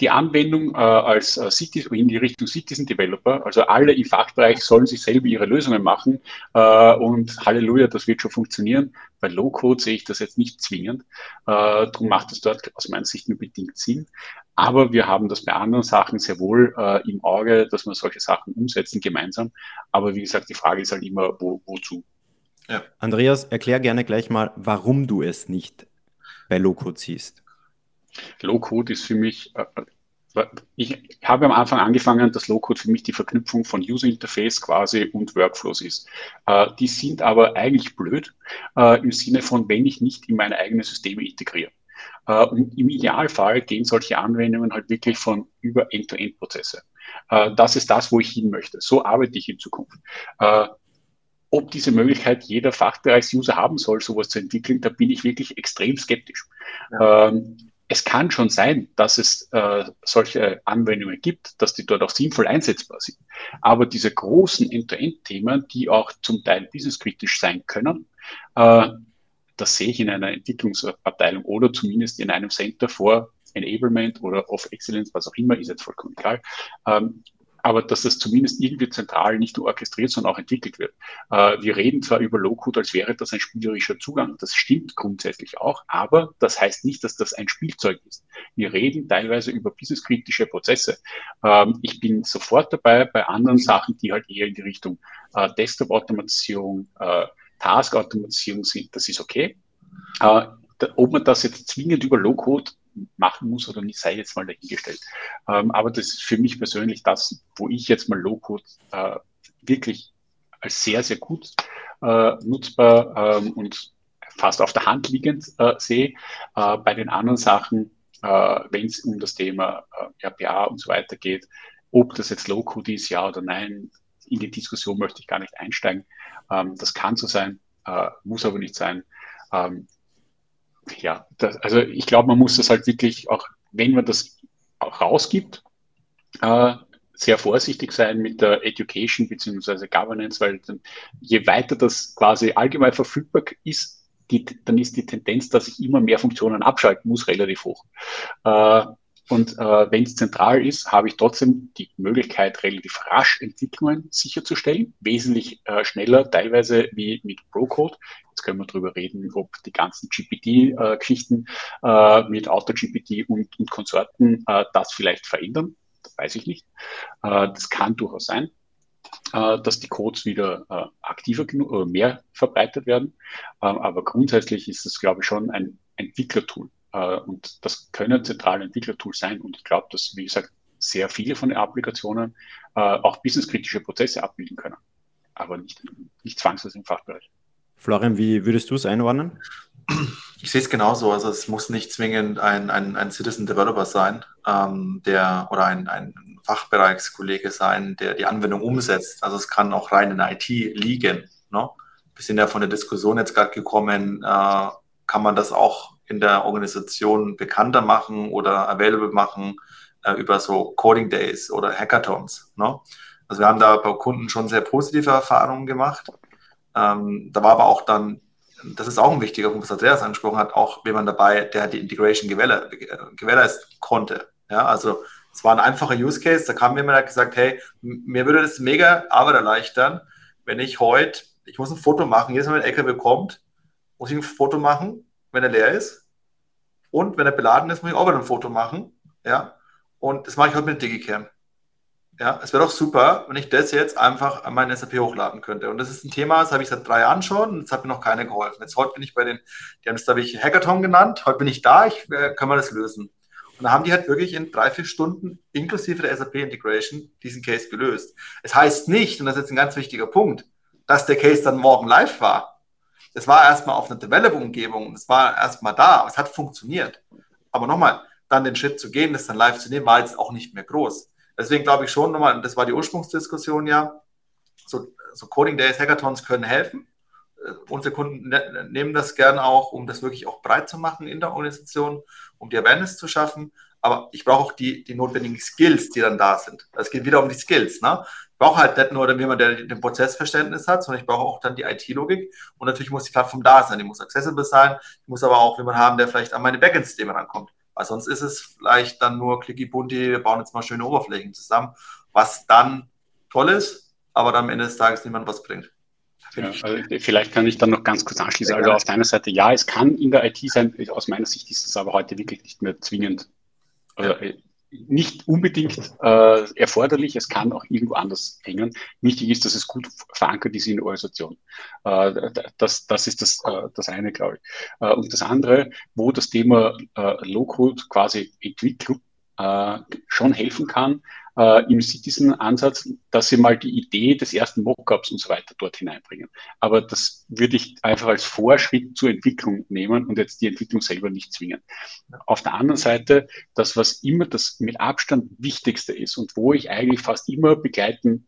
die Anwendung äh, als äh, Citizen, in die Richtung Citizen Developer, also alle im Fachbereich sollen sich selber ihre Lösungen machen äh, und Halleluja, das wird schon funktionieren. Bei Low-Code sehe ich das jetzt nicht zwingend. Äh, darum macht es dort aus meiner Sicht nur bedingt Sinn. Aber wir haben das bei anderen Sachen sehr wohl äh, im Auge, dass wir solche Sachen umsetzen gemeinsam. Aber wie gesagt, die Frage ist halt immer, wo, wozu. Ja. Andreas, erklär gerne gleich mal, warum du es nicht bei Low-Code siehst. Low-Code ist für mich, äh, äh, ich habe am Anfang angefangen, dass Low-Code für mich die Verknüpfung von User Interface quasi und Workflows ist. Äh, die sind aber eigentlich blöd im Sinne von, wenn ich nicht in meine eigenen Systeme integriere. Und im Idealfall gehen solche Anwendungen halt wirklich von über End-to-End-Prozesse. Das ist das, wo ich hin möchte. So arbeite ich in Zukunft ob diese Möglichkeit jeder Fachbereichsuser haben soll, sowas zu entwickeln, da bin ich wirklich extrem skeptisch. Ja. Ähm, es kann schon sein, dass es äh, solche Anwendungen gibt, dass die dort auch sinnvoll einsetzbar sind. Aber diese großen End-to-End-Themen, die auch zum Teil businesskritisch sein können, äh, das sehe ich in einer Entwicklungsabteilung oder zumindest in einem Center for Enablement oder of Excellence, was auch immer, ist jetzt vollkommen egal. Ähm, aber dass das zumindest irgendwie zentral nicht nur orchestriert, sondern auch entwickelt wird. Äh, wir reden zwar über Low-Code, als wäre das ein spielerischer Zugang, das stimmt grundsätzlich auch, aber das heißt nicht, dass das ein Spielzeug ist. Wir reden teilweise über businesskritische Prozesse. Ähm, ich bin sofort dabei bei anderen Sachen, die halt eher in die Richtung äh, Desktop-Automatisierung, äh, Task-Automatisierung sind, das ist okay. Äh, ob man das jetzt zwingend über Low-Code machen muss oder nicht, sei jetzt mal dahingestellt. Ähm, aber das ist für mich persönlich das, wo ich jetzt mal Low-Code äh, wirklich als sehr, sehr gut äh, nutzbar ähm, und fast auf der Hand liegend äh, sehe. Äh, bei den anderen Sachen, äh, wenn es um das Thema äh, RPA und so weiter geht, ob das jetzt Low-Code ist, ja oder nein, in die Diskussion möchte ich gar nicht einsteigen. Ähm, das kann so sein, muss aber nicht sein. Ähm, ja, das, also ich glaube, man muss das halt wirklich auch, wenn man das auch rausgibt, äh, sehr vorsichtig sein mit der Education bzw. Governance, weil dann, je weiter das quasi allgemein verfügbar ist, die, dann ist die Tendenz, dass ich immer mehr Funktionen abschalten muss, relativ hoch. Äh, und äh, wenn es zentral ist, habe ich trotzdem die Möglichkeit, relativ rasch Entwicklungen sicherzustellen, wesentlich äh, schneller teilweise wie mit ProCode. Jetzt können wir darüber reden, ob die ganzen GPT-Geschichten äh, mit AutoGPT und, und Konsorten äh, das vielleicht verändern weiß ich nicht. Äh, das kann durchaus sein, äh, dass die Codes wieder äh, aktiver genug oder mehr verbreitet werden. Ähm, aber grundsätzlich ist es, glaube ich, schon ein Entwicklertool. Und das können zentrale Entwicklertools sein. Und ich glaube, dass, wie gesagt, sehr viele von den Applikationen auch businesskritische Prozesse abbilden können. Aber nicht, nicht zwangsweise im Fachbereich. Florian, wie würdest du es einordnen? Ich sehe es genauso. Also es muss nicht zwingend ein, ein, ein Citizen Developer sein, ähm, der oder ein, ein Fachbereichskollege sein, der die Anwendung umsetzt. Also es kann auch rein in IT liegen. Ne? Wir sind ja von der Diskussion jetzt gerade gekommen, äh, kann man das auch in der Organisation bekannter machen oder available machen äh, über so Coding Days oder Hackathons. Ne? Also wir haben da bei Kunden schon sehr positive Erfahrungen gemacht. Ähm, da war aber auch dann das ist auch ein wichtiger Punkt, was Andreas angesprochen hat, auch jemand dabei, der die Integration gewährleisten konnte. Ja, also es war ein einfacher Use Case, da kam jemand und hat gesagt, hey, mir würde das mega Arbeit erleichtern, wenn ich heute, ich muss ein Foto machen, jedes Mal, wenn ein LKW kommt, muss ich ein Foto machen, wenn er leer ist. Und wenn er beladen ist, muss ich auch wieder ein Foto machen. Ja, und das mache ich heute mit Digicam. Ja, es wäre doch super, wenn ich das jetzt einfach an meine SAP hochladen könnte. Und das ist ein Thema, das habe ich seit drei Jahren schon und es hat mir noch keiner geholfen. Jetzt heute bin ich bei den, die haben es, glaube ich, Hackathon genannt. Heute bin ich da, ich äh, kann mal das lösen. Und da haben die halt wirklich in drei, vier Stunden inklusive der SAP Integration diesen Case gelöst. Es heißt nicht, und das ist jetzt ein ganz wichtiger Punkt, dass der Case dann morgen live war. Es war erstmal auf einer Develop-Umgebung, es war erstmal da, es hat funktioniert. Aber nochmal, dann den Schritt zu gehen, das dann live zu nehmen, war jetzt auch nicht mehr groß. Deswegen glaube ich schon nochmal, das war die Ursprungsdiskussion ja, so, so Coding Days, Hackathons können helfen. Äh, unsere Kunden ne, nehmen das gerne auch, um das wirklich auch breit zu machen in der Organisation, um die Awareness zu schaffen. Aber ich brauche auch die, die notwendigen Skills, die dann da sind. Es geht wieder um die Skills. Ne? Ich brauche halt nicht nur jemand, der den Prozessverständnis hat, sondern ich brauche auch dann die IT-Logik. Und natürlich muss die Plattform da sein, die muss accessible sein. Ich muss aber auch jemanden haben, der vielleicht an meine Backend-Systeme rankommt. Weil sonst ist es vielleicht dann nur clicky bunti, wir bauen jetzt mal schöne Oberflächen zusammen, was dann toll ist, aber dann am Ende des Tages niemand was bringt. Ja, also vielleicht kann ich dann noch ganz kurz anschließen. Also auf deiner Seite, ja, es kann in der IT sein. Aus meiner Sicht ist es aber heute wirklich nicht mehr zwingend. Also, nicht unbedingt äh, erforderlich, es kann auch irgendwo anders hängen. Wichtig ist, dass es gut verankert ist in der Organisation. Äh, das, das ist das, äh, das eine, glaube ich. Äh, und das andere, wo das Thema äh, Low-Code quasi Entwicklung äh, schon helfen kann, äh, im Citizen-Ansatz, dass sie mal die Idee des ersten Mockups und so weiter dort hineinbringen. Aber das würde ich einfach als Vorschritt zur Entwicklung nehmen und jetzt die Entwicklung selber nicht zwingen. Auf der anderen Seite, das, was immer das mit Abstand Wichtigste ist und wo ich eigentlich fast immer begleiten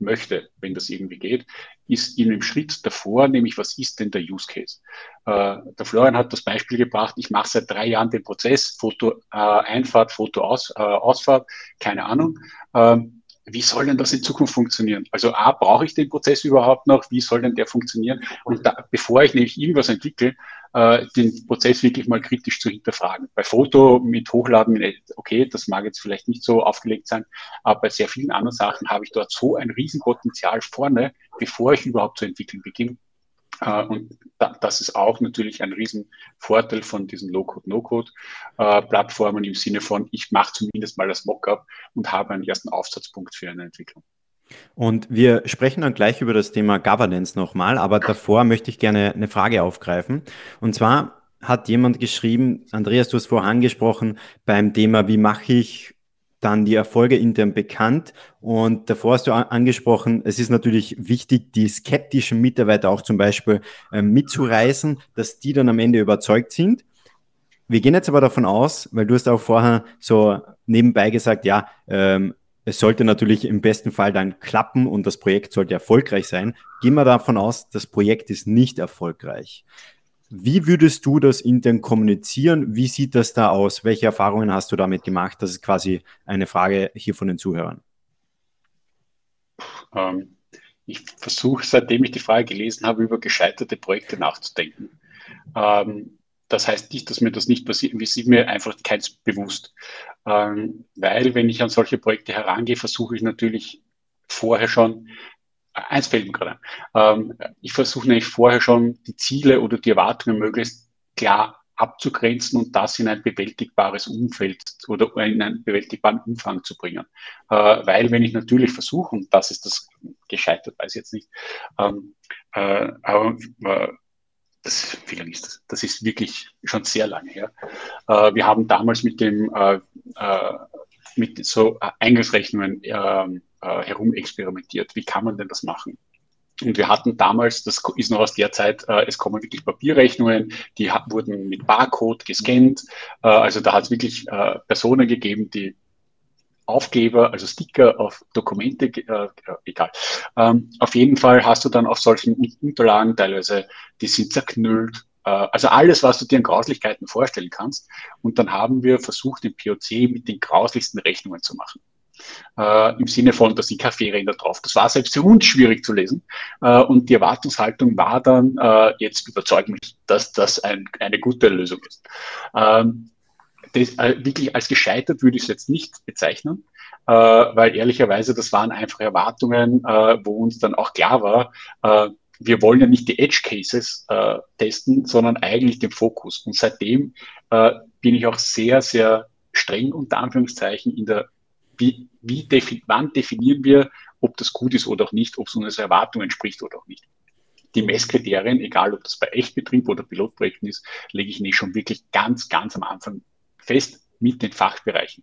möchte, wenn das irgendwie geht, ist in dem Schritt davor, nämlich was ist denn der Use Case? Äh, der Florian hat das Beispiel gebracht, ich mache seit drei Jahren den Prozess, Foto äh, Einfahrt, Foto Aus, äh, Ausfahrt, keine Ahnung. Ähm, wie soll denn das in Zukunft funktionieren? Also A, brauche ich den Prozess überhaupt noch? Wie soll denn der funktionieren? Und da, bevor ich nämlich irgendwas entwickle, äh, den Prozess wirklich mal kritisch zu hinterfragen. Bei Foto mit Hochladen, okay, das mag jetzt vielleicht nicht so aufgelegt sein, aber bei sehr vielen anderen Sachen habe ich dort so ein Riesenpotenzial vorne, bevor ich überhaupt zu entwickeln beginne. Uh, und da, das ist auch natürlich ein Riesenvorteil von diesen Low-Code-No-Code-Plattformen uh, im Sinne von, ich mache zumindest mal das Mockup und habe einen ersten Aufsatzpunkt für eine Entwicklung. Und wir sprechen dann gleich über das Thema Governance nochmal, aber davor möchte ich gerne eine Frage aufgreifen. Und zwar hat jemand geschrieben, Andreas, du hast vorher angesprochen, beim Thema, wie mache ich dann die Erfolge intern bekannt. Und davor hast du angesprochen, es ist natürlich wichtig, die skeptischen Mitarbeiter auch zum Beispiel äh, mitzureißen, dass die dann am Ende überzeugt sind. Wir gehen jetzt aber davon aus, weil du hast auch vorher so nebenbei gesagt, ja, ähm, es sollte natürlich im besten Fall dann klappen und das Projekt sollte erfolgreich sein. Gehen wir davon aus, das Projekt ist nicht erfolgreich. Wie würdest du das intern kommunizieren? Wie sieht das da aus? Welche Erfahrungen hast du damit gemacht? Das ist quasi eine Frage hier von den Zuhörern. Ähm, ich versuche, seitdem ich die Frage gelesen habe, über gescheiterte Projekte nachzudenken. Ähm, das heißt nicht, dass mir das nicht passiert, wie sieht mir einfach keins bewusst. Ähm, weil, wenn ich an solche Projekte herangehe, versuche ich natürlich vorher schon eins fällt mir gerade. Ähm, ich versuche nämlich vorher schon die Ziele oder die Erwartungen möglichst klar abzugrenzen und das in ein bewältigbares Umfeld oder in einen bewältigbaren Umfang zu bringen. Äh, weil wenn ich natürlich versuche, und das ist das gescheitert, weiß ich jetzt nicht, ähm, äh, aber äh, das, wie lange ist das? Das ist wirklich schon sehr lange her. Äh, wir haben damals mit dem äh, äh, mit so Eingangsrechnungen ähm, äh, herumexperimentiert. Wie kann man denn das machen? Und wir hatten damals, das ist noch aus der Zeit, äh, es kommen wirklich Papierrechnungen, die wurden mit Barcode gescannt. Äh, also da hat es wirklich äh, Personen gegeben, die Aufkleber, also Sticker auf Dokumente, äh, egal. Ähm, auf jeden Fall hast du dann auf solchen Unterlagen teilweise, die sind zerknüllt. Äh, also alles, was du dir an Grauslichkeiten vorstellen kannst. Und dann haben wir versucht, den POC mit den grauslichsten Rechnungen zu machen äh, im Sinne von, da sind Kaffeeränder drauf. Das war selbst für uns schwierig zu lesen. Äh, und die Erwartungshaltung war dann, äh, jetzt überzeugt mich, dass das ein, eine gute Lösung ist. Ähm, das, äh, wirklich als gescheitert würde ich es jetzt nicht bezeichnen, äh, weil ehrlicherweise das waren einfach Erwartungen, äh, wo uns dann auch klar war, wir wollen ja nicht die Edge Cases äh, testen, sondern eigentlich den Fokus. Und seitdem äh, bin ich auch sehr, sehr streng unter Anführungszeichen in der wie, wie defi wann definieren wir, ob das gut ist oder auch nicht, ob es unseren Erwartungen entspricht oder auch nicht. Die Messkriterien, egal ob das bei Echtbetrieb oder Pilotprojekten ist, lege ich nicht schon wirklich ganz, ganz am Anfang fest mit den Fachbereichen.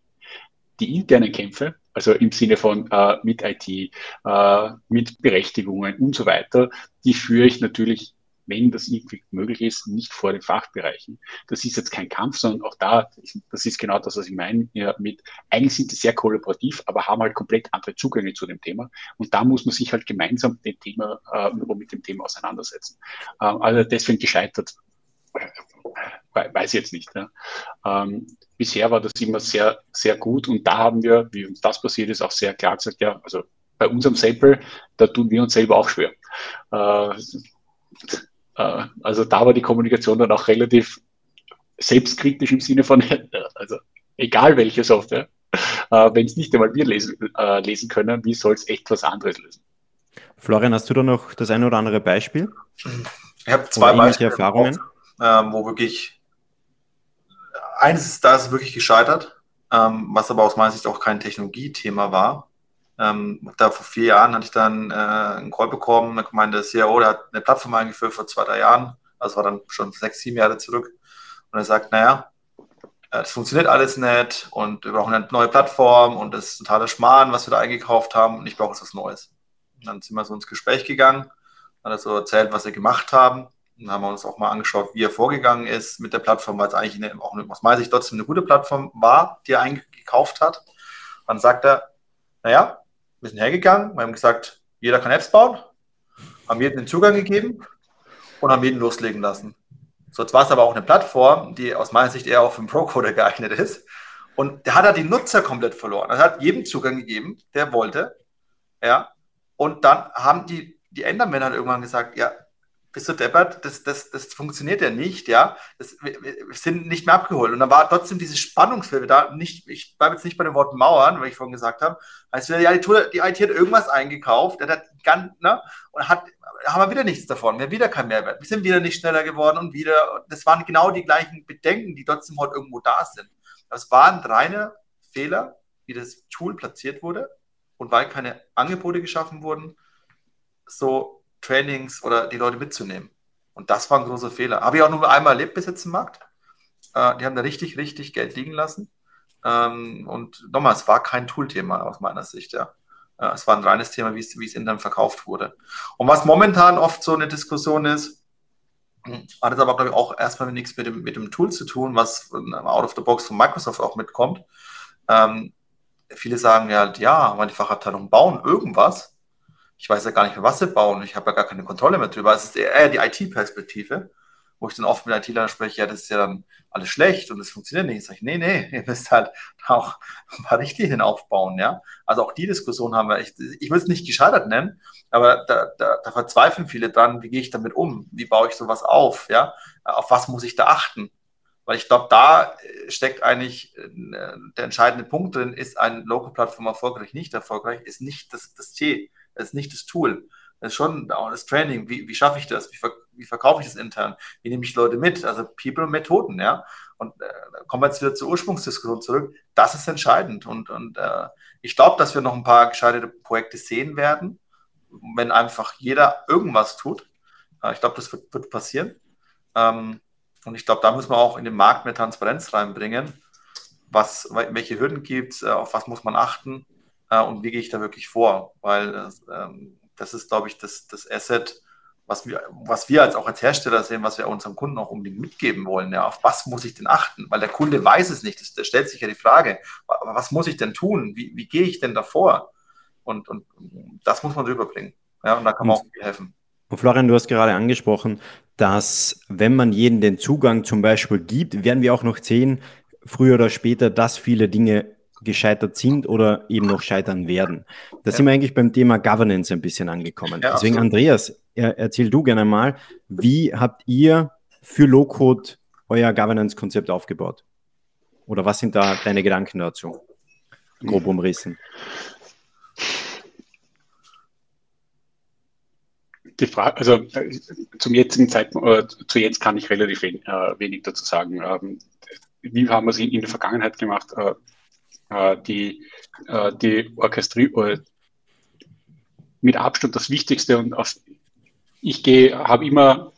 Die internen Kämpfe, also im Sinne von äh, mit IT, äh, mit Berechtigungen und so weiter, die führe ich natürlich wenn das irgendwie möglich ist, nicht vor den Fachbereichen. Das ist jetzt kein Kampf, sondern auch da, das ist genau das, was ich meine, ja, mit, eigentlich sind die sehr kollaborativ, aber haben halt komplett andere Zugänge zu dem Thema. Und da muss man sich halt gemeinsam mit dem Thema, äh, mit dem Thema auseinandersetzen. Ähm, also deswegen gescheitert, weiß ich jetzt nicht. Ja. Ähm, bisher war das immer sehr, sehr gut und da haben wir, wie uns das passiert ist, auch sehr klar gesagt, ja, also bei unserem Sample, da tun wir uns selber auch schwer. Äh, äh, also da war die Kommunikation dann auch relativ selbstkritisch im Sinne von, also egal welche Software, äh, wenn es nicht einmal wir lesen, äh, lesen können, wie soll es echt was anderes lösen? Florian, hast du da noch das eine oder andere Beispiel? Ich habe zwei Beispiele, Erfahrungen. Ähm, wo wirklich eines ist, da ist wirklich gescheitert, ähm, was aber aus meiner Sicht auch kein Technologiethema war. Ähm, da vor vier Jahren hatte ich dann äh, einen Call bekommen, da meinte der CIO, der hat eine Plattform eingeführt vor zwei, drei Jahren, also war dann schon sechs, sieben Jahre zurück. Und er sagt, naja, äh, funktioniert alles nicht und wir brauchen eine neue Plattform und das ist totaler Schmarrn, was wir da eingekauft haben und ich brauche jetzt was Neues. Und dann sind wir so ins Gespräch gegangen, hat er so erzählt, was sie gemacht haben. Dann haben wir uns auch mal angeschaut, wie er vorgegangen ist mit der Plattform, weil es eigentlich eine, auch aus meiner Sicht trotzdem eine gute Plattform war, die er eingekauft hat. Dann sagt er, naja, wir sind hergegangen, wir haben gesagt, jeder kann Apps bauen, haben jedem den Zugang gegeben und haben jeden loslegen lassen. So, jetzt war es aber auch eine Plattform, die aus meiner Sicht eher auch für einen Pro-Coder geeignet ist. Und der hat halt die Nutzer komplett verloren. Er hat jedem Zugang gegeben, der wollte. Ja. Und dann haben die, die Endermen halt irgendwann gesagt, ja, bist du deppert, das, das, das funktioniert ja nicht, ja. Das, wir, wir, sind nicht mehr abgeholt. Und dann war trotzdem dieses Spannungsfeld da, nicht, ich bleibe jetzt nicht bei den Worten Mauern, weil ich vorhin gesagt habe, heißt, ja, die, die IT hat irgendwas eingekauft, der hat ganz, ne, und hat, haben wir wieder nichts davon, wir haben wieder keinen Mehrwert. Wir sind wieder nicht schneller geworden und wieder, das waren genau die gleichen Bedenken, die trotzdem heute irgendwo da sind. Das waren reine Fehler, wie das Tool platziert wurde und weil keine Angebote geschaffen wurden, so Trainings oder die Leute mitzunehmen. Und das war ein großer Fehler. Habe ich auch nur einmal erlebt bis jetzt im Markt. Äh, die haben da richtig, richtig Geld liegen lassen. Ähm, und nochmal, es war kein Tool-Thema aus meiner Sicht, ja. ja. Es war ein reines Thema, wie es, wie es intern verkauft wurde. Und was momentan oft so eine Diskussion ist, hat es aber, glaube ich, auch erstmal nichts mit dem, mit dem Tool zu tun, was out of the box von Microsoft auch mitkommt. Ähm, viele sagen ja, ja, meine Fachabteilung bauen irgendwas. Ich weiß ja gar nicht mehr, was sie bauen. Ich habe ja gar keine Kontrolle mehr drüber. Es ist eher die IT-Perspektive wo ich dann oft mit IT-Lern spreche, ja, das ist ja dann alles schlecht und es funktioniert nicht. Ich sage, nee, nee, ihr müsst halt auch ein paar Richtlinien aufbauen, ja. Also auch die Diskussion haben wir, ich, ich will es nicht gescheitert nennen, aber da, da, da verzweifeln viele dran, wie gehe ich damit um? Wie baue ich sowas auf, ja? Auf was muss ich da achten? Weil ich glaube, da steckt eigentlich äh, der entscheidende Punkt drin, ist ein Local-Plattform erfolgreich, nicht erfolgreich, ist nicht das, das T, ist nicht das Tool. Das ist schon das Training. Wie, wie schaffe ich das? Wie, ver wie verkaufe ich das intern? Wie nehme ich Leute mit? Also People und Methoden, ja. Und äh, kommen wir jetzt wieder zur Ursprungsdiskussion zurück. Das ist entscheidend. Und, und äh, ich glaube, dass wir noch ein paar gescheiterte Projekte sehen werden, wenn einfach jeder irgendwas tut. Äh, ich glaube, das wird, wird passieren. Ähm, und ich glaube, da müssen wir auch in den Markt mehr Transparenz reinbringen. Was, welche Hürden gibt es, äh, auf was muss man achten äh, und wie gehe ich da wirklich vor? Weil äh, ähm, das ist, glaube ich, das, das Asset, was wir, was wir als auch als Hersteller sehen, was wir unserem Kunden auch unbedingt mitgeben wollen. Ja, auf was muss ich denn achten? Weil der Kunde weiß es nicht. Da stellt sich ja die Frage, was muss ich denn tun? Wie, wie gehe ich denn davor? Und, und das muss man rüberbringen. Ja, und da kann man auch viel helfen. Und Florian, du hast gerade angesprochen, dass wenn man jeden den Zugang zum Beispiel gibt, werden wir auch noch sehen, früher oder später, dass viele Dinge gescheitert sind oder eben noch scheitern werden. Da ja. sind wir eigentlich beim Thema Governance ein bisschen angekommen. Ja, Deswegen, absolut. Andreas, erzähl du gerne mal, wie habt ihr für Low-Code euer Governance-Konzept aufgebaut? Oder was sind da deine Gedanken dazu? Grob umrissen. Die Frage, also äh, zum jetzigen Zeitpunkt, äh, zu jetzt kann ich relativ wenig, äh, wenig dazu sagen. Ähm, wie haben wir es in, in, der Vergangenheit gemacht? Äh, die, äh, die Orchestrierung äh, mit Abstand das Wichtigste und auf, ich gehe, habe immer,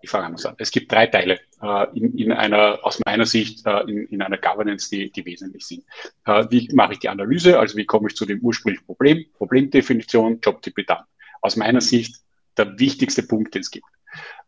ich fange anders an, es gibt drei Teile äh, in, in, einer, aus meiner Sicht, äh, in, in, einer Governance, die, die wesentlich sind. Äh, wie mache ich die Analyse, also wie komme ich zu dem ursprünglichen Problem, Problemdefinition, Jobtyp dann. Aus meiner Sicht der wichtigste Punkt, den es gibt.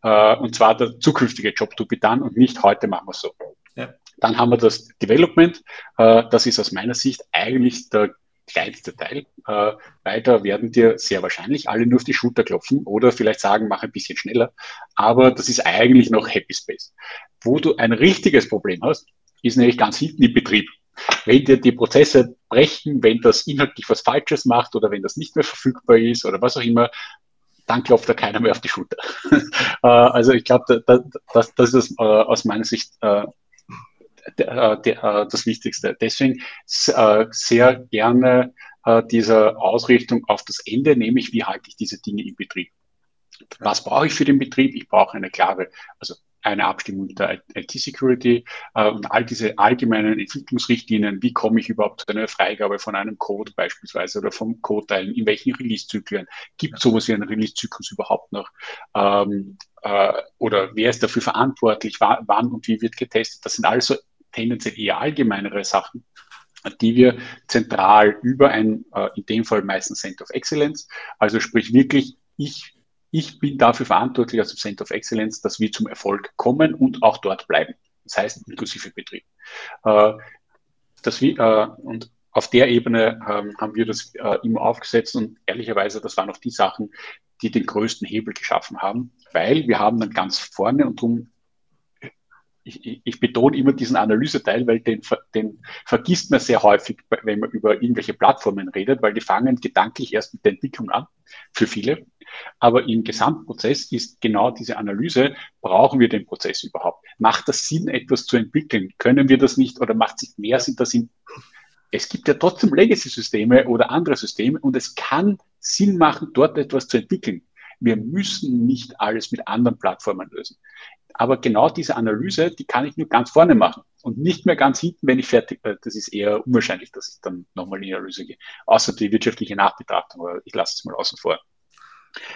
und zwar der zukünftige Job to be done und nicht heute machen wir es so. Ja. Dann haben wir das Development. Äh, das ist aus meiner Sicht eigentlich der kleinste Teil, äh, weil da werden dir sehr wahrscheinlich alle nur auf die Schulter klopfen oder vielleicht sagen, mach ein bisschen schneller. Aber das ist eigentlich noch Happy Space. Wo du ein richtiges Problem hast, ist nämlich ganz hinten im Betrieb. Wenn dir die Prozesse brechen, wenn das inhaltlich was Falsches macht oder wenn das nicht mehr verfügbar ist oder was auch immer, dann klopft da keiner mehr auf die Schulter. Äh, also ich glaube, das, das, ist aus meiner Sicht das Wichtigste. Deswegen äh, sehr gerne äh, diese Ausrichtung auf das Ende, nämlich wie halte ich diese Dinge im Betrieb. Was brauche ich für den Betrieb? Ich brauche eine klare, also eine Abstimmung der IT-Security äh, und all diese allgemeinen Entwicklungsrichtlinien, wie komme ich überhaupt zu einer Freigabe von einem Code beispielsweise oder vom Codeteilen, in welchen Release-Zyklen, gibt sowas wie einen Release-Zyklus überhaupt noch ähm, äh, oder wer ist dafür verantwortlich, wann und wie wird getestet, das sind alles so tendenziell eher allgemeinere Sachen, die wir zentral über ein, äh, in dem Fall meistens Center of Excellence, also sprich wirklich, ich, ich bin dafür verantwortlich als Center of Excellence, dass wir zum Erfolg kommen und auch dort bleiben. Das heißt, inklusive Betrieb. Äh, dass wir, äh, und auf der Ebene ähm, haben wir das immer aufgesetzt und ehrlicherweise, das waren auch die Sachen, die den größten Hebel geschaffen haben, weil wir haben dann ganz vorne und darum ich, ich, betone immer diesen Analyseteil, weil den, den vergisst man sehr häufig, wenn man über irgendwelche Plattformen redet, weil die fangen gedanklich erst mit der Entwicklung an, für viele. Aber im Gesamtprozess ist genau diese Analyse, brauchen wir den Prozess überhaupt? Macht das Sinn, etwas zu entwickeln? Können wir das nicht oder macht es mehr Sinn, dass in es gibt ja trotzdem Legacy-Systeme oder andere Systeme und es kann Sinn machen, dort etwas zu entwickeln. Wir müssen nicht alles mit anderen Plattformen lösen. Aber genau diese Analyse, die kann ich nur ganz vorne machen und nicht mehr ganz hinten, wenn ich fertig bin. Das ist eher unwahrscheinlich, dass ich dann nochmal in die Analyse gehe. Außer die wirtschaftliche Nachbetrachtung, aber ich lasse es mal außen vor.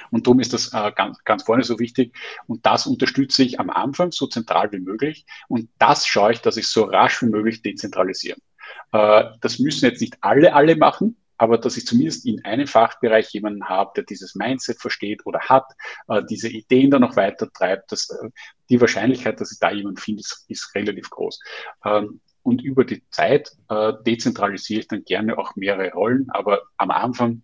Und darum ist das äh, ganz, ganz vorne so wichtig. Und das unterstütze ich am Anfang so zentral wie möglich. Und das schaue ich, dass ich so rasch wie möglich dezentralisiere. Äh, das müssen jetzt nicht alle, alle machen, aber dass ich zumindest in einem Fachbereich jemanden habe, der dieses Mindset versteht oder hat, äh, diese Ideen dann noch weiter treibt, dass, äh, die Wahrscheinlichkeit, dass ich da jemanden finde, ist, ist relativ groß. Ähm, und über die Zeit äh, dezentralisiere ich dann gerne auch mehrere Rollen, aber am Anfang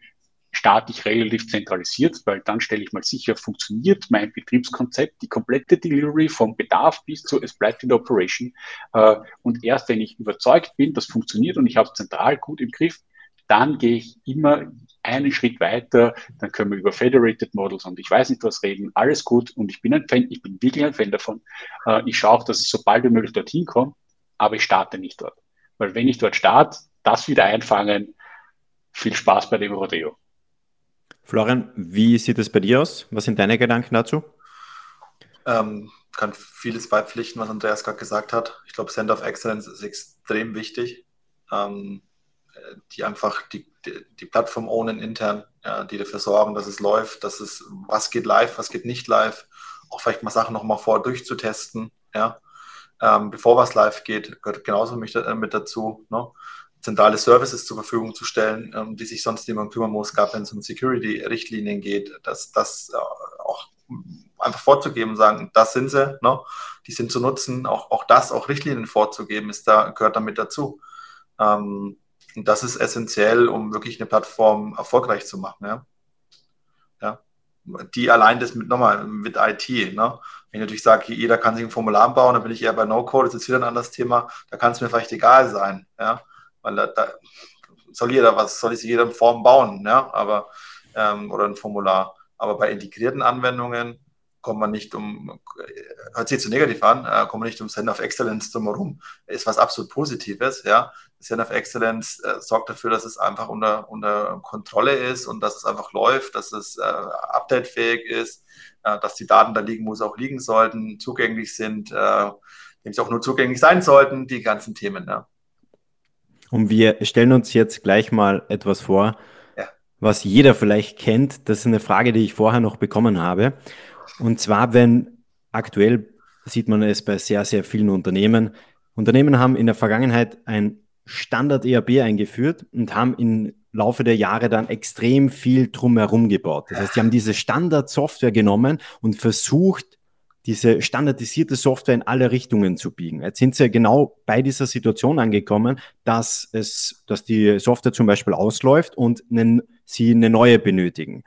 starte ich relativ zentralisiert, weil dann stelle ich mal sicher, funktioniert mein Betriebskonzept, die komplette Delivery vom Bedarf bis zur es bleibt in der Operation. Äh, und erst wenn ich überzeugt bin, das funktioniert und ich habe es zentral gut im Griff, dann gehe ich immer einen Schritt weiter, dann können wir über Federated Models und ich weiß nicht was reden, alles gut und ich bin ein Fan, ich bin wirklich ein Fan davon. Äh, ich schaue auch, dass es so bald wie möglich dorthin kommt, aber ich starte nicht dort. Weil wenn ich dort starte, das wieder einfangen, viel Spaß bei dem Rodeo. Florian, wie sieht es bei dir aus? Was sind deine Gedanken dazu? Ähm, kann vieles beipflichten, was Andreas gerade gesagt hat. Ich glaube, Center of Excellence ist extrem wichtig. Ähm, die einfach die, die, die Plattform ownen intern, ja, die dafür sorgen, dass es läuft, dass es, was geht live, was geht nicht live, auch vielleicht mal Sachen nochmal vor durchzutesten, ja, ähm, bevor was live geht, gehört genauso mit, äh, mit dazu, ne? zentrale Services zur Verfügung zu stellen, ähm, die sich sonst niemand kümmern muss, gab wenn es um Security-Richtlinien geht, dass das äh, auch einfach vorzugeben und sagen, das sind sie, ne? die sind zu nutzen, auch, auch das, auch Richtlinien vorzugeben, ist da, gehört damit dazu. Ähm, und das ist essentiell, um wirklich eine Plattform erfolgreich zu machen. Ja? ja? Die allein das mit nochmal mit IT. Ne? Wenn ich natürlich sage, jeder kann sich ein Formular bauen, dann bin ich eher bei No-Code, das ist wieder ein anderes Thema. Da kann es mir vielleicht egal sein. Ja? Weil da, da soll jeder was, soll sich jeder eine Form bauen, ja? aber, ähm, oder ein Formular. Aber bei integrierten Anwendungen kommt man nicht um, hört sich zu negativ an, äh, kommt man nicht um Center of Excellence drumherum. Ist was absolut Positives, ja. Center of Excellence äh, sorgt dafür, dass es einfach unter, unter Kontrolle ist und dass es einfach läuft, dass es äh, updatefähig ist, äh, dass die Daten da liegen, wo sie auch liegen sollten, zugänglich sind, äh, nämlich auch nur zugänglich sein sollten, die ganzen Themen, ja. Und wir stellen uns jetzt gleich mal etwas vor, ja. was jeder vielleicht kennt. Das ist eine Frage, die ich vorher noch bekommen habe. Und zwar, wenn aktuell sieht man es bei sehr, sehr vielen Unternehmen. Unternehmen haben in der Vergangenheit ein Standard-ERP eingeführt und haben im Laufe der Jahre dann extrem viel drumherum gebaut. Das heißt, sie haben diese Standard-Software genommen und versucht, diese standardisierte Software in alle Richtungen zu biegen. Jetzt sind sie genau bei dieser Situation angekommen, dass es, dass die Software zum Beispiel ausläuft und einen, sie eine neue benötigen.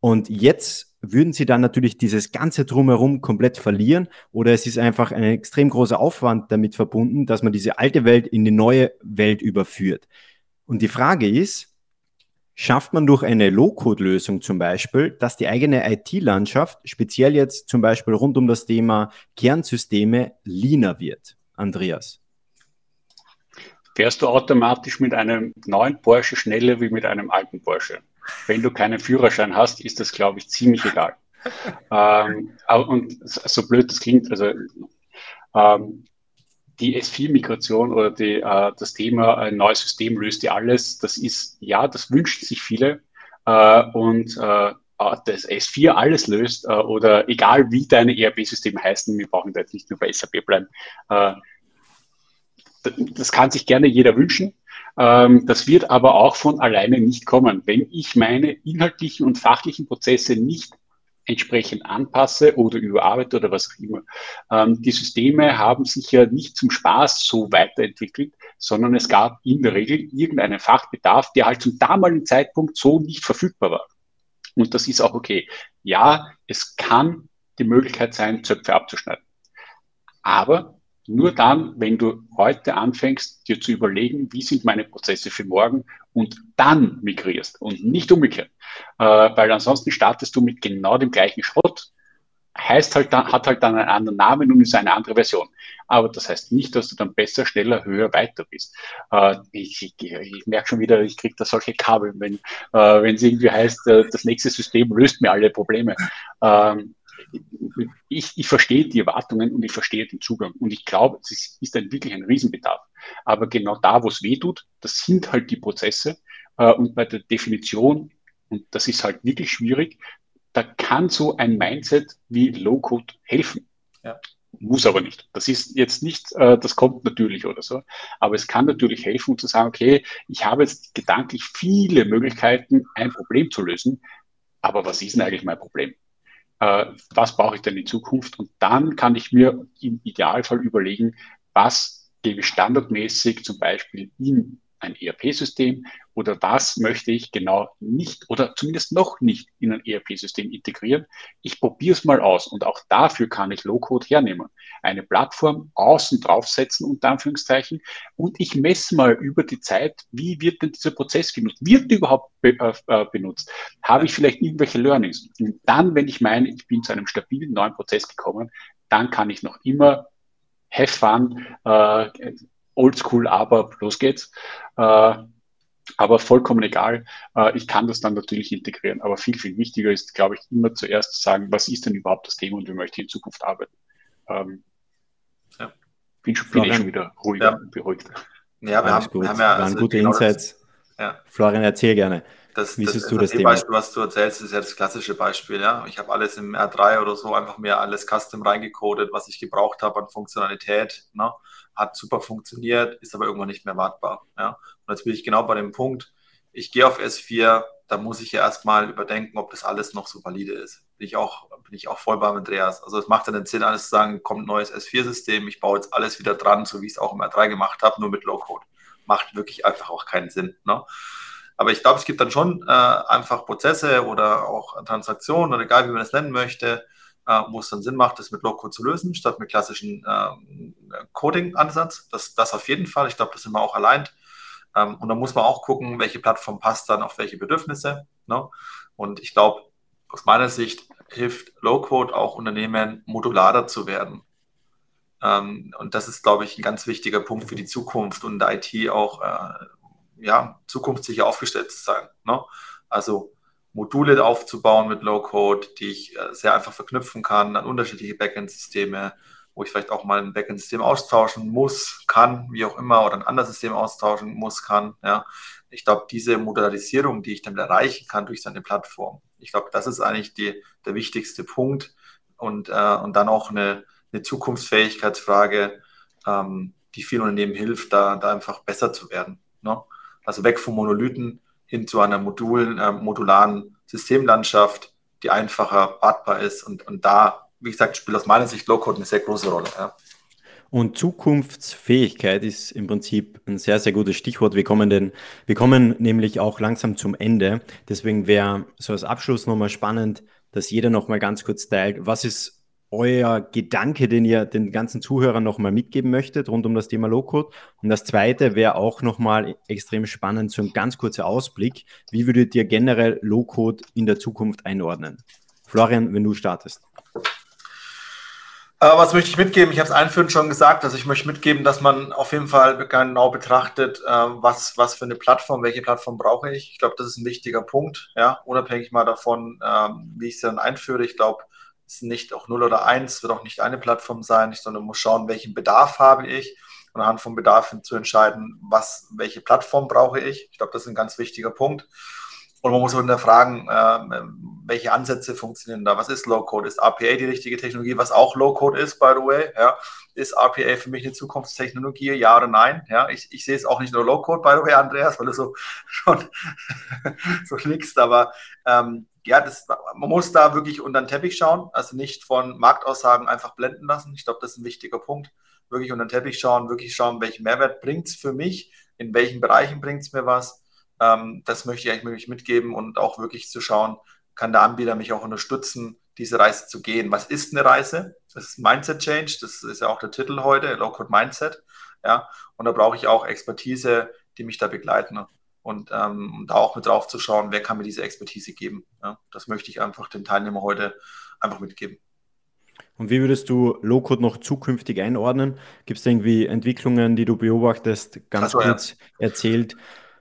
Und jetzt würden Sie dann natürlich dieses ganze Drumherum komplett verlieren oder es ist einfach ein extrem großer Aufwand damit verbunden, dass man diese alte Welt in die neue Welt überführt. Und die Frage ist, schafft man durch eine Low-Code-Lösung zum Beispiel, dass die eigene IT-Landschaft, speziell jetzt zum Beispiel rund um das Thema Kernsysteme, leaner wird? Andreas. Fährst du automatisch mit einem neuen Porsche schneller wie mit einem alten Porsche? Wenn du keinen Führerschein hast, ist das, glaube ich, ziemlich egal. ähm, und so blöd das klingt, also ähm, die S4-Migration oder die, äh, das Thema ein neues System löst ja alles, das ist, ja, das wünschen sich viele. Äh, und äh, das S4 alles löst äh, oder egal wie deine ERP-Systeme heißen, wir brauchen da jetzt nicht nur bei SAP bleiben, äh, das kann sich gerne jeder wünschen. Ähm, das wird aber auch von alleine nicht kommen. Wenn ich meine inhaltlichen und fachlichen Prozesse nicht entsprechend anpasse oder überarbeite oder was auch immer. Ähm, die Systeme haben sich ja nicht zum Spaß so weiterentwickelt, sondern es gab in der Regel irgendeinen Fachbedarf, der halt zum damaligen Zeitpunkt so nicht verfügbar war. Und das ist auch okay. Ja, es kann die Möglichkeit sein, Zöpfe abzuschneiden. Aber nur dann, wenn du heute anfängst, dir zu überlegen, wie sind meine Prozesse für morgen und dann migrierst und nicht umgekehrt. Äh, weil ansonsten startest du mit genau dem gleichen Schrott, heißt halt hat halt dann einen anderen Namen und ist eine andere Version. Aber das heißt nicht, dass du dann besser, schneller, höher, weiter bist. Äh, ich, ich, ich merke schon wieder, ich kriege da solche Kabel, wenn äh, es irgendwie heißt, äh, das nächste System löst mir alle Probleme. Ähm, ich, ich verstehe die Erwartungen und ich verstehe den Zugang. Und ich glaube, es ist, ist ein, wirklich ein Riesenbedarf. Aber genau da, wo es weh tut, das sind halt die Prozesse. Äh, und bei der Definition, und das ist halt wirklich schwierig, da kann so ein Mindset wie Low-Code helfen. Ja. muss aber nicht. Das ist jetzt nicht, äh, das kommt natürlich oder so, aber es kann natürlich helfen, zu sagen, okay, ich habe jetzt gedanklich viele Möglichkeiten, ein Problem zu lösen, aber was ist denn eigentlich mein Problem? Äh, was brauche ich denn in Zukunft? Und dann kann ich mir im Idealfall überlegen, was gebe ich standardmäßig zum Beispiel in ein ERP-System oder was möchte ich genau nicht oder zumindest noch nicht in ein ERP-System integrieren. Ich probiere es mal aus und auch dafür kann ich Low-Code hernehmen. Eine Plattform außen draufsetzen, unter Anführungszeichen, und ich messe mal über die Zeit, wie wird denn dieser Prozess genutzt? Wird der überhaupt be äh, äh benutzt? Habe ich vielleicht irgendwelche Learnings? Und dann, wenn ich meine, ich bin zu einem stabilen neuen Prozess gekommen, dann kann ich noch immer have fun, äh, oldschool, aber los geht's. Äh, aber vollkommen egal. Äh, ich kann das dann natürlich integrieren. Aber viel, viel wichtiger ist, glaube ich, immer zuerst zu sagen, was ist denn überhaupt das Thema und wie möchte ich in Zukunft arbeiten. Ähm, ja. Bin, schon, bin eh schon wieder ruhiger ja. und beruhigt. Ja, wir haben, gut. wir haben ja. Waren also gute genau Insights. Ja. Florian, erzähl gerne. Das, Wie siehst das, du das Thema? Beispiel, was du erzählst, ist ja das klassische Beispiel. Ja? Ich habe alles im R3 oder so einfach mir alles custom reingecodet, was ich gebraucht habe an Funktionalität. Ne? hat super funktioniert, ist aber irgendwann nicht mehr wartbar. Ja? Und jetzt bin ich genau bei dem Punkt, ich gehe auf S4, da muss ich ja erstmal überdenken, ob das alles noch so valide ist. Bin ich auch, bin ich auch voll bei Andreas. Also es macht dann den Sinn, alles zu sagen, kommt ein neues S4-System, ich baue jetzt alles wieder dran, so wie ich es auch im R3 gemacht habe, nur mit Low-Code. Macht wirklich einfach auch keinen Sinn. Ne? Aber ich glaube, es gibt dann schon äh, einfach Prozesse oder auch Transaktionen oder egal, wie man es nennen möchte, äh, wo es dann Sinn macht, das mit Low-Code zu lösen, statt mit klassischen ähm, Coding-Ansatz. Das, das auf jeden Fall. Ich glaube, das sind wir auch allein. Ähm, und dann muss man auch gucken, welche Plattform passt dann auf welche Bedürfnisse. Ne? Und ich glaube, aus meiner Sicht hilft Low-Code auch Unternehmen modularer zu werden. Ähm, und das ist, glaube ich, ein ganz wichtiger Punkt für die Zukunft und IT auch äh, ja, zukunftssicher aufgestellt zu sein. Ne? Also Module aufzubauen mit Low-Code, die ich äh, sehr einfach verknüpfen kann an unterschiedliche Backend-Systeme, wo ich vielleicht auch mal ein Backend-System austauschen muss, kann, wie auch immer, oder ein anderes System austauschen muss, kann. Ja. Ich glaube, diese Modularisierung, die ich dann erreichen kann durch seine Plattform, ich glaube, das ist eigentlich die, der wichtigste Punkt und, äh, und dann auch eine, eine Zukunftsfähigkeitsfrage, ähm, die vielen Unternehmen hilft, da, da einfach besser zu werden. Ne? Also weg vom Monolithen hin zu einer modulen, äh, modularen Systemlandschaft, die einfacher wartbar ist. Und, und da, wie gesagt, spielt aus meiner Sicht Low-Code eine sehr große Rolle. Ja. Und Zukunftsfähigkeit ist im Prinzip ein sehr, sehr gutes Stichwort. Wir kommen, denn, wir kommen nämlich auch langsam zum Ende. Deswegen wäre so als Abschluss nochmal spannend, dass jeder nochmal ganz kurz teilt, was ist euer Gedanke, den ihr den ganzen Zuhörern nochmal mitgeben möchtet rund um das Thema Low-Code? Und das zweite wäre auch nochmal extrem spannend, so ein ganz kurzer Ausblick. Wie würdet ihr generell Low-Code in der Zukunft einordnen? Florian, wenn du startest. Äh, was möchte ich mitgeben? Ich habe es einführend schon gesagt. Also ich möchte mitgeben, dass man auf jeden Fall genau betrachtet, äh, was, was für eine Plattform, welche Plattform brauche ich. Ich glaube, das ist ein wichtiger Punkt, ja, unabhängig mal davon, ähm, wie ich es dann einführe. Ich glaube, ist nicht auch 0 oder 1, wird auch nicht eine Plattform sein, sondern muss schauen, welchen Bedarf habe ich und anhand vom Bedarf zu entscheiden, was, welche Plattform brauche ich. Ich glaube, das ist ein ganz wichtiger Punkt. Und man muss hinterfragen, äh, welche Ansätze funktionieren da. Was ist Low-Code? Ist RPA die richtige Technologie? Was auch Low-Code ist, by the way. Ja? Ist RPA für mich eine Zukunftstechnologie? Ja oder nein? Ja? Ich, ich sehe es auch nicht nur Low-Code, by the way, Andreas, weil du so schon so nickst. Aber ähm, ja, das, man muss da wirklich unter den Teppich schauen, also nicht von Marktaussagen einfach blenden lassen. Ich glaube, das ist ein wichtiger Punkt. Wirklich unter den Teppich schauen, wirklich schauen, welchen Mehrwert bringt es für mich, in welchen Bereichen bringt es mir was. Ähm, das möchte ich eigentlich mitgeben und auch wirklich zu schauen, kann der Anbieter mich auch unterstützen, diese Reise zu gehen. Was ist eine Reise? Das ist Mindset Change, das ist ja auch der Titel heute, Low Code Mindset. Ja, und da brauche ich auch Expertise, die mich da begleiten und ähm, da auch mit drauf zu schauen, wer kann mir diese Expertise geben. Ja, das möchte ich einfach den Teilnehmern heute einfach mitgeben. Und wie würdest du Low-Code noch zukünftig einordnen? Gibt es irgendwie Entwicklungen, die du beobachtest? Ganz also, kurz ja. erzählt.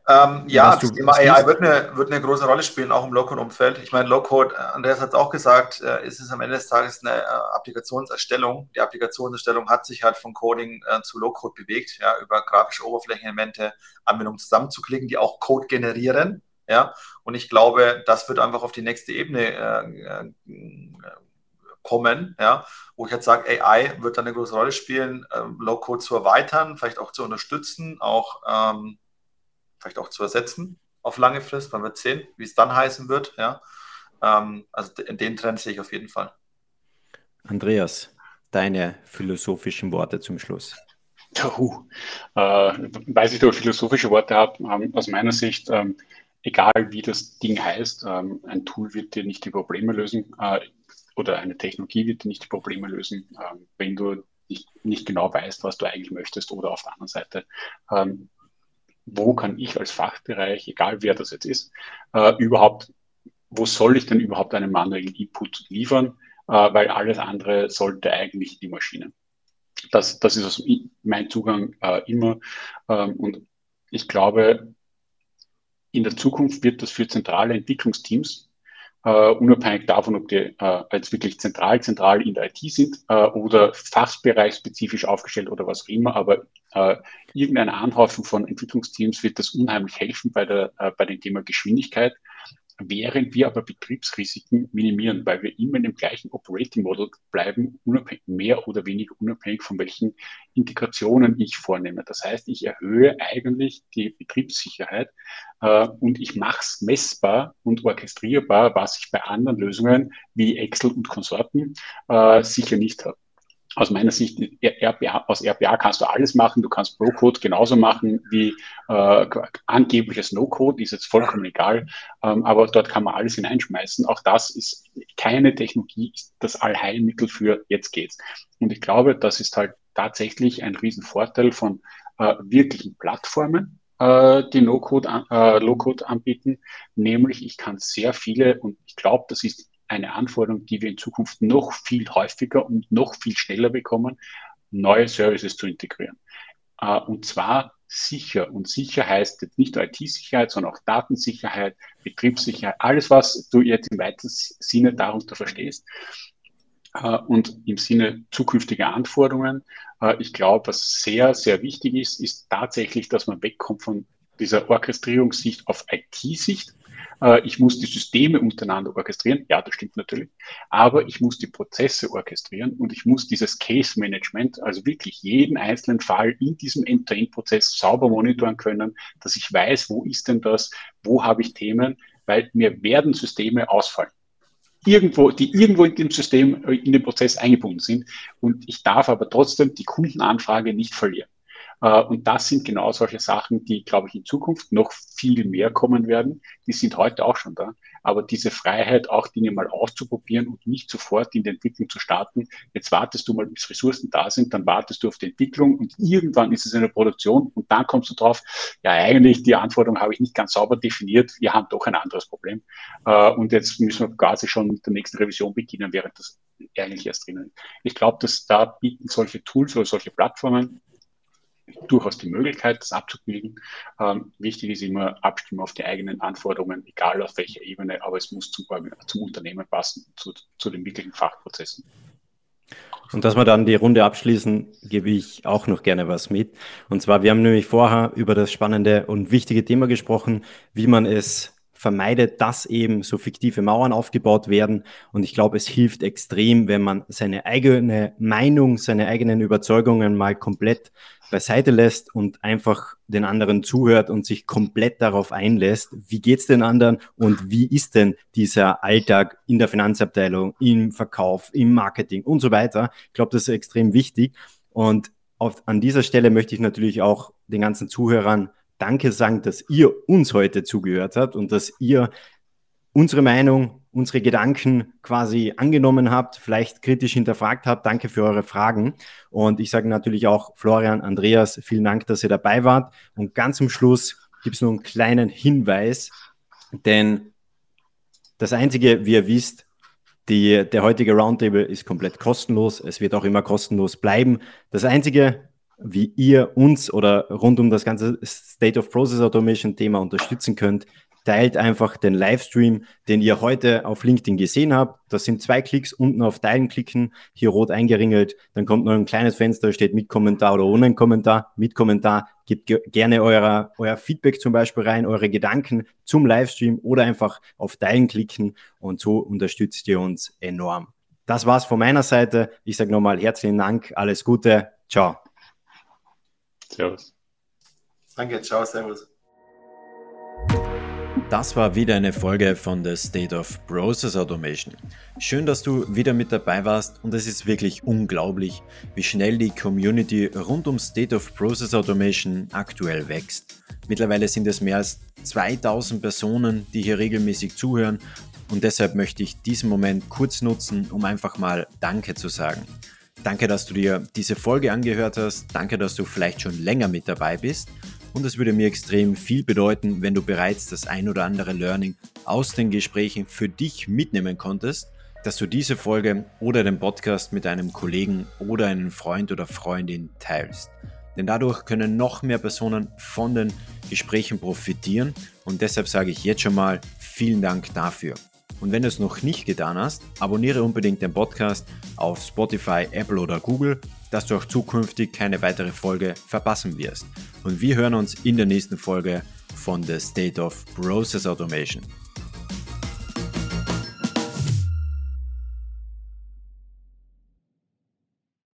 Ähm, ja, das Thema AI wird eine, wird eine große Rolle spielen, auch im Low-Code-Umfeld. Ich meine, Low-Code, äh, Andreas hat es auch gesagt, äh, ist es am Ende des Tages eine äh, Applikationserstellung. Die Applikationserstellung hat sich halt von Coding äh, zu Low-Code bewegt, ja, über grafische Oberflächenelemente, Anwendungen zusammenzuklicken, die auch Code generieren. Ja, und ich glaube, das wird einfach auf die nächste Ebene äh, äh kommen, ja, wo ich jetzt sage, AI wird dann eine große Rolle spielen, ähm, Low-Code zu erweitern, vielleicht auch zu unterstützen, auch ähm, vielleicht auch zu ersetzen auf lange Frist. Man wird sehen, wie es dann heißen wird. Ja. Ähm, also in den Trend sehe ich auf jeden Fall. Andreas, deine philosophischen Worte zum Schluss. Uh, äh, weiß ich, ob ich philosophische Worte habe. Ähm, aus meiner Sicht, ähm, egal wie das Ding heißt, ähm, ein Tool wird dir nicht die Probleme lösen äh, oder eine Technologie wird dir nicht die Probleme lösen, ähm, wenn du nicht, nicht, genau weißt, was du eigentlich möchtest oder auf der anderen Seite, ähm, wo kann ich als Fachbereich, egal wer das jetzt ist, äh, überhaupt, wo soll ich denn überhaupt einen manuellen Input liefern, äh, weil alles andere sollte eigentlich die Maschine. Das, das ist also mein Zugang äh, immer. Ähm, und ich glaube, in der Zukunft wird das für zentrale Entwicklungsteams, uh, unabhängig davon, ob die uh, jetzt wirklich zentral, zentral in der IT sind uh, oder fachbereichsspezifisch aufgestellt oder was auch immer, aber irgendeine Anhäufung von Entwicklungsteams wird das unheimlich helfen bei, der, bei dem Thema Geschwindigkeit während wir aber Betriebsrisiken minimieren, weil wir immer in dem gleichen Operating Model bleiben, mehr oder weniger unabhängig von welchen Integrationen ich vornehme. Das heißt, ich erhöhe eigentlich die Betriebssicherheit äh, und ich mache es messbar und orchestrierbar, was ich bei anderen Lösungen wie Excel und Konsorten äh, sicher nicht habe aus meiner Sicht, RPA, aus RPA kannst du alles machen. Du kannst Pro-Code genauso machen wie äh, angebliches No-Code, ist jetzt vollkommen egal. Ähm, aber dort kann man alles hineinschmeißen. Auch das ist keine Technologie, ist das Allheilmittel für jetzt geht's. Und ich glaube, das ist halt tatsächlich ein Riesenvorteil von äh, wirklichen Plattformen, äh, die No-Code, äh, Low-Code anbieten. Nämlich, ich kann sehr viele, und ich glaube, das ist eine Anforderung, die wir in Zukunft noch viel häufiger und noch viel schneller bekommen, neue Services zu integrieren. Äh, und zwar sicher. Und sicher heißt jetzt nicht nur IT-Sicherheit, sondern auch Datensicherheit, Betriebssicherheit, alles, was du jetzt im weitesten Sinne darunter verstehst. Äh, und im Sinne zukünftiger Anforderungen, äh, ich glaube, was sehr, sehr wichtig ist, ist tatsächlich, dass man wegkommt von dieser Orchestrierungssicht auf IT-Sicht ich muss die Systeme untereinander orchestrieren. Ja, das stimmt natürlich. Aber ich muss die Prozesse orchestrieren und ich muss dieses Case Management, also wirklich jeden einzelnen Fall in diesem End-to-End-Prozess sauber monitoren können, dass ich weiß, wo ist denn das, wo habe ich Themen, weil mir werden Systeme ausfallen irgendwo, die irgendwo in dem System, äh, in dem Prozess eingebunden sind. Und ich darf aber trotzdem die Kundenanfrage nicht verlieren. Äh, und das sind genau solche Sachen, die, glaube ich, in Zukunft noch viel mehr kommen werden. Die sind heute auch schon da. Aber diese Freiheit, auch Dinge mal auszuprobieren und nicht sofort in die Entwicklung zu starten. Jetzt wartest du mal, bis Ressourcen da sind, dann wartest du auf die Entwicklung und irgendwann ist es in der Produktion und dann kommst du drauf, ja, eigentlich die Anforderung habe ich nicht ganz sauber definiert. Wir haben doch ein anderes Problem. Äh, und jetzt müssen wir quasi schon mit der nächsten Revision beginnen, während das eigentlich erst drinnen ist. Ich glaube, dass da bieten solche Tools oder solche Plattformen durchaus die Möglichkeit, das abzubilden. Ähm, wichtig ist immer Abstimmen auf die eigenen Anforderungen, egal auf welcher Ebene, aber es muss zum, zum Unternehmen passen, zu, zu den wirklichen Fachprozessen. Und dass wir dann die Runde abschließen, gebe ich auch noch gerne was mit. Und zwar, wir haben nämlich vorher über das spannende und wichtige Thema gesprochen, wie man es vermeidet, dass eben so fiktive Mauern aufgebaut werden. Und ich glaube, es hilft extrem, wenn man seine eigene Meinung, seine eigenen Überzeugungen mal komplett beiseite lässt und einfach den anderen zuhört und sich komplett darauf einlässt, wie geht's den anderen und wie ist denn dieser Alltag in der Finanzabteilung, im Verkauf, im Marketing und so weiter. Ich glaube, das ist extrem wichtig. Und auf, an dieser Stelle möchte ich natürlich auch den ganzen Zuhörern Danke sagen, dass ihr uns heute zugehört habt und dass ihr unsere Meinung unsere Gedanken quasi angenommen habt, vielleicht kritisch hinterfragt habt. Danke für eure Fragen. Und ich sage natürlich auch Florian, Andreas, vielen Dank, dass ihr dabei wart. Und ganz zum Schluss gibt es nur einen kleinen Hinweis, denn das Einzige, wie ihr wisst, die, der heutige Roundtable ist komplett kostenlos. Es wird auch immer kostenlos bleiben. Das Einzige, wie ihr uns oder rund um das ganze State of Process Automation Thema unterstützen könnt, teilt einfach den Livestream, den ihr heute auf LinkedIn gesehen habt. Das sind zwei Klicks, unten auf Teilen klicken, hier rot eingeringelt, dann kommt noch ein kleines Fenster, steht mit Kommentar oder ohne Kommentar. Mit Kommentar, gebt gerne euer, euer Feedback zum Beispiel rein, eure Gedanken zum Livestream oder einfach auf Teilen klicken und so unterstützt ihr uns enorm. Das war's von meiner Seite. Ich sage nochmal herzlichen Dank, alles Gute, ciao. Servus. Danke, ciao, servus. Das war wieder eine Folge von The State of Process Automation. Schön, dass du wieder mit dabei warst und es ist wirklich unglaublich, wie schnell die Community rund um State of Process Automation aktuell wächst. Mittlerweile sind es mehr als 2000 Personen, die hier regelmäßig zuhören und deshalb möchte ich diesen Moment kurz nutzen, um einfach mal Danke zu sagen. Danke, dass du dir diese Folge angehört hast. Danke, dass du vielleicht schon länger mit dabei bist. Und es würde mir extrem viel bedeuten, wenn du bereits das ein oder andere Learning aus den Gesprächen für dich mitnehmen konntest, dass du diese Folge oder den Podcast mit einem Kollegen oder einem Freund oder Freundin teilst. Denn dadurch können noch mehr Personen von den Gesprächen profitieren und deshalb sage ich jetzt schon mal vielen Dank dafür. Und wenn du es noch nicht getan hast, abonniere unbedingt den Podcast auf Spotify, Apple oder Google, dass du auch zukünftig keine weitere Folge verpassen wirst. Und wir hören uns in der nächsten Folge von The State of Process Automation.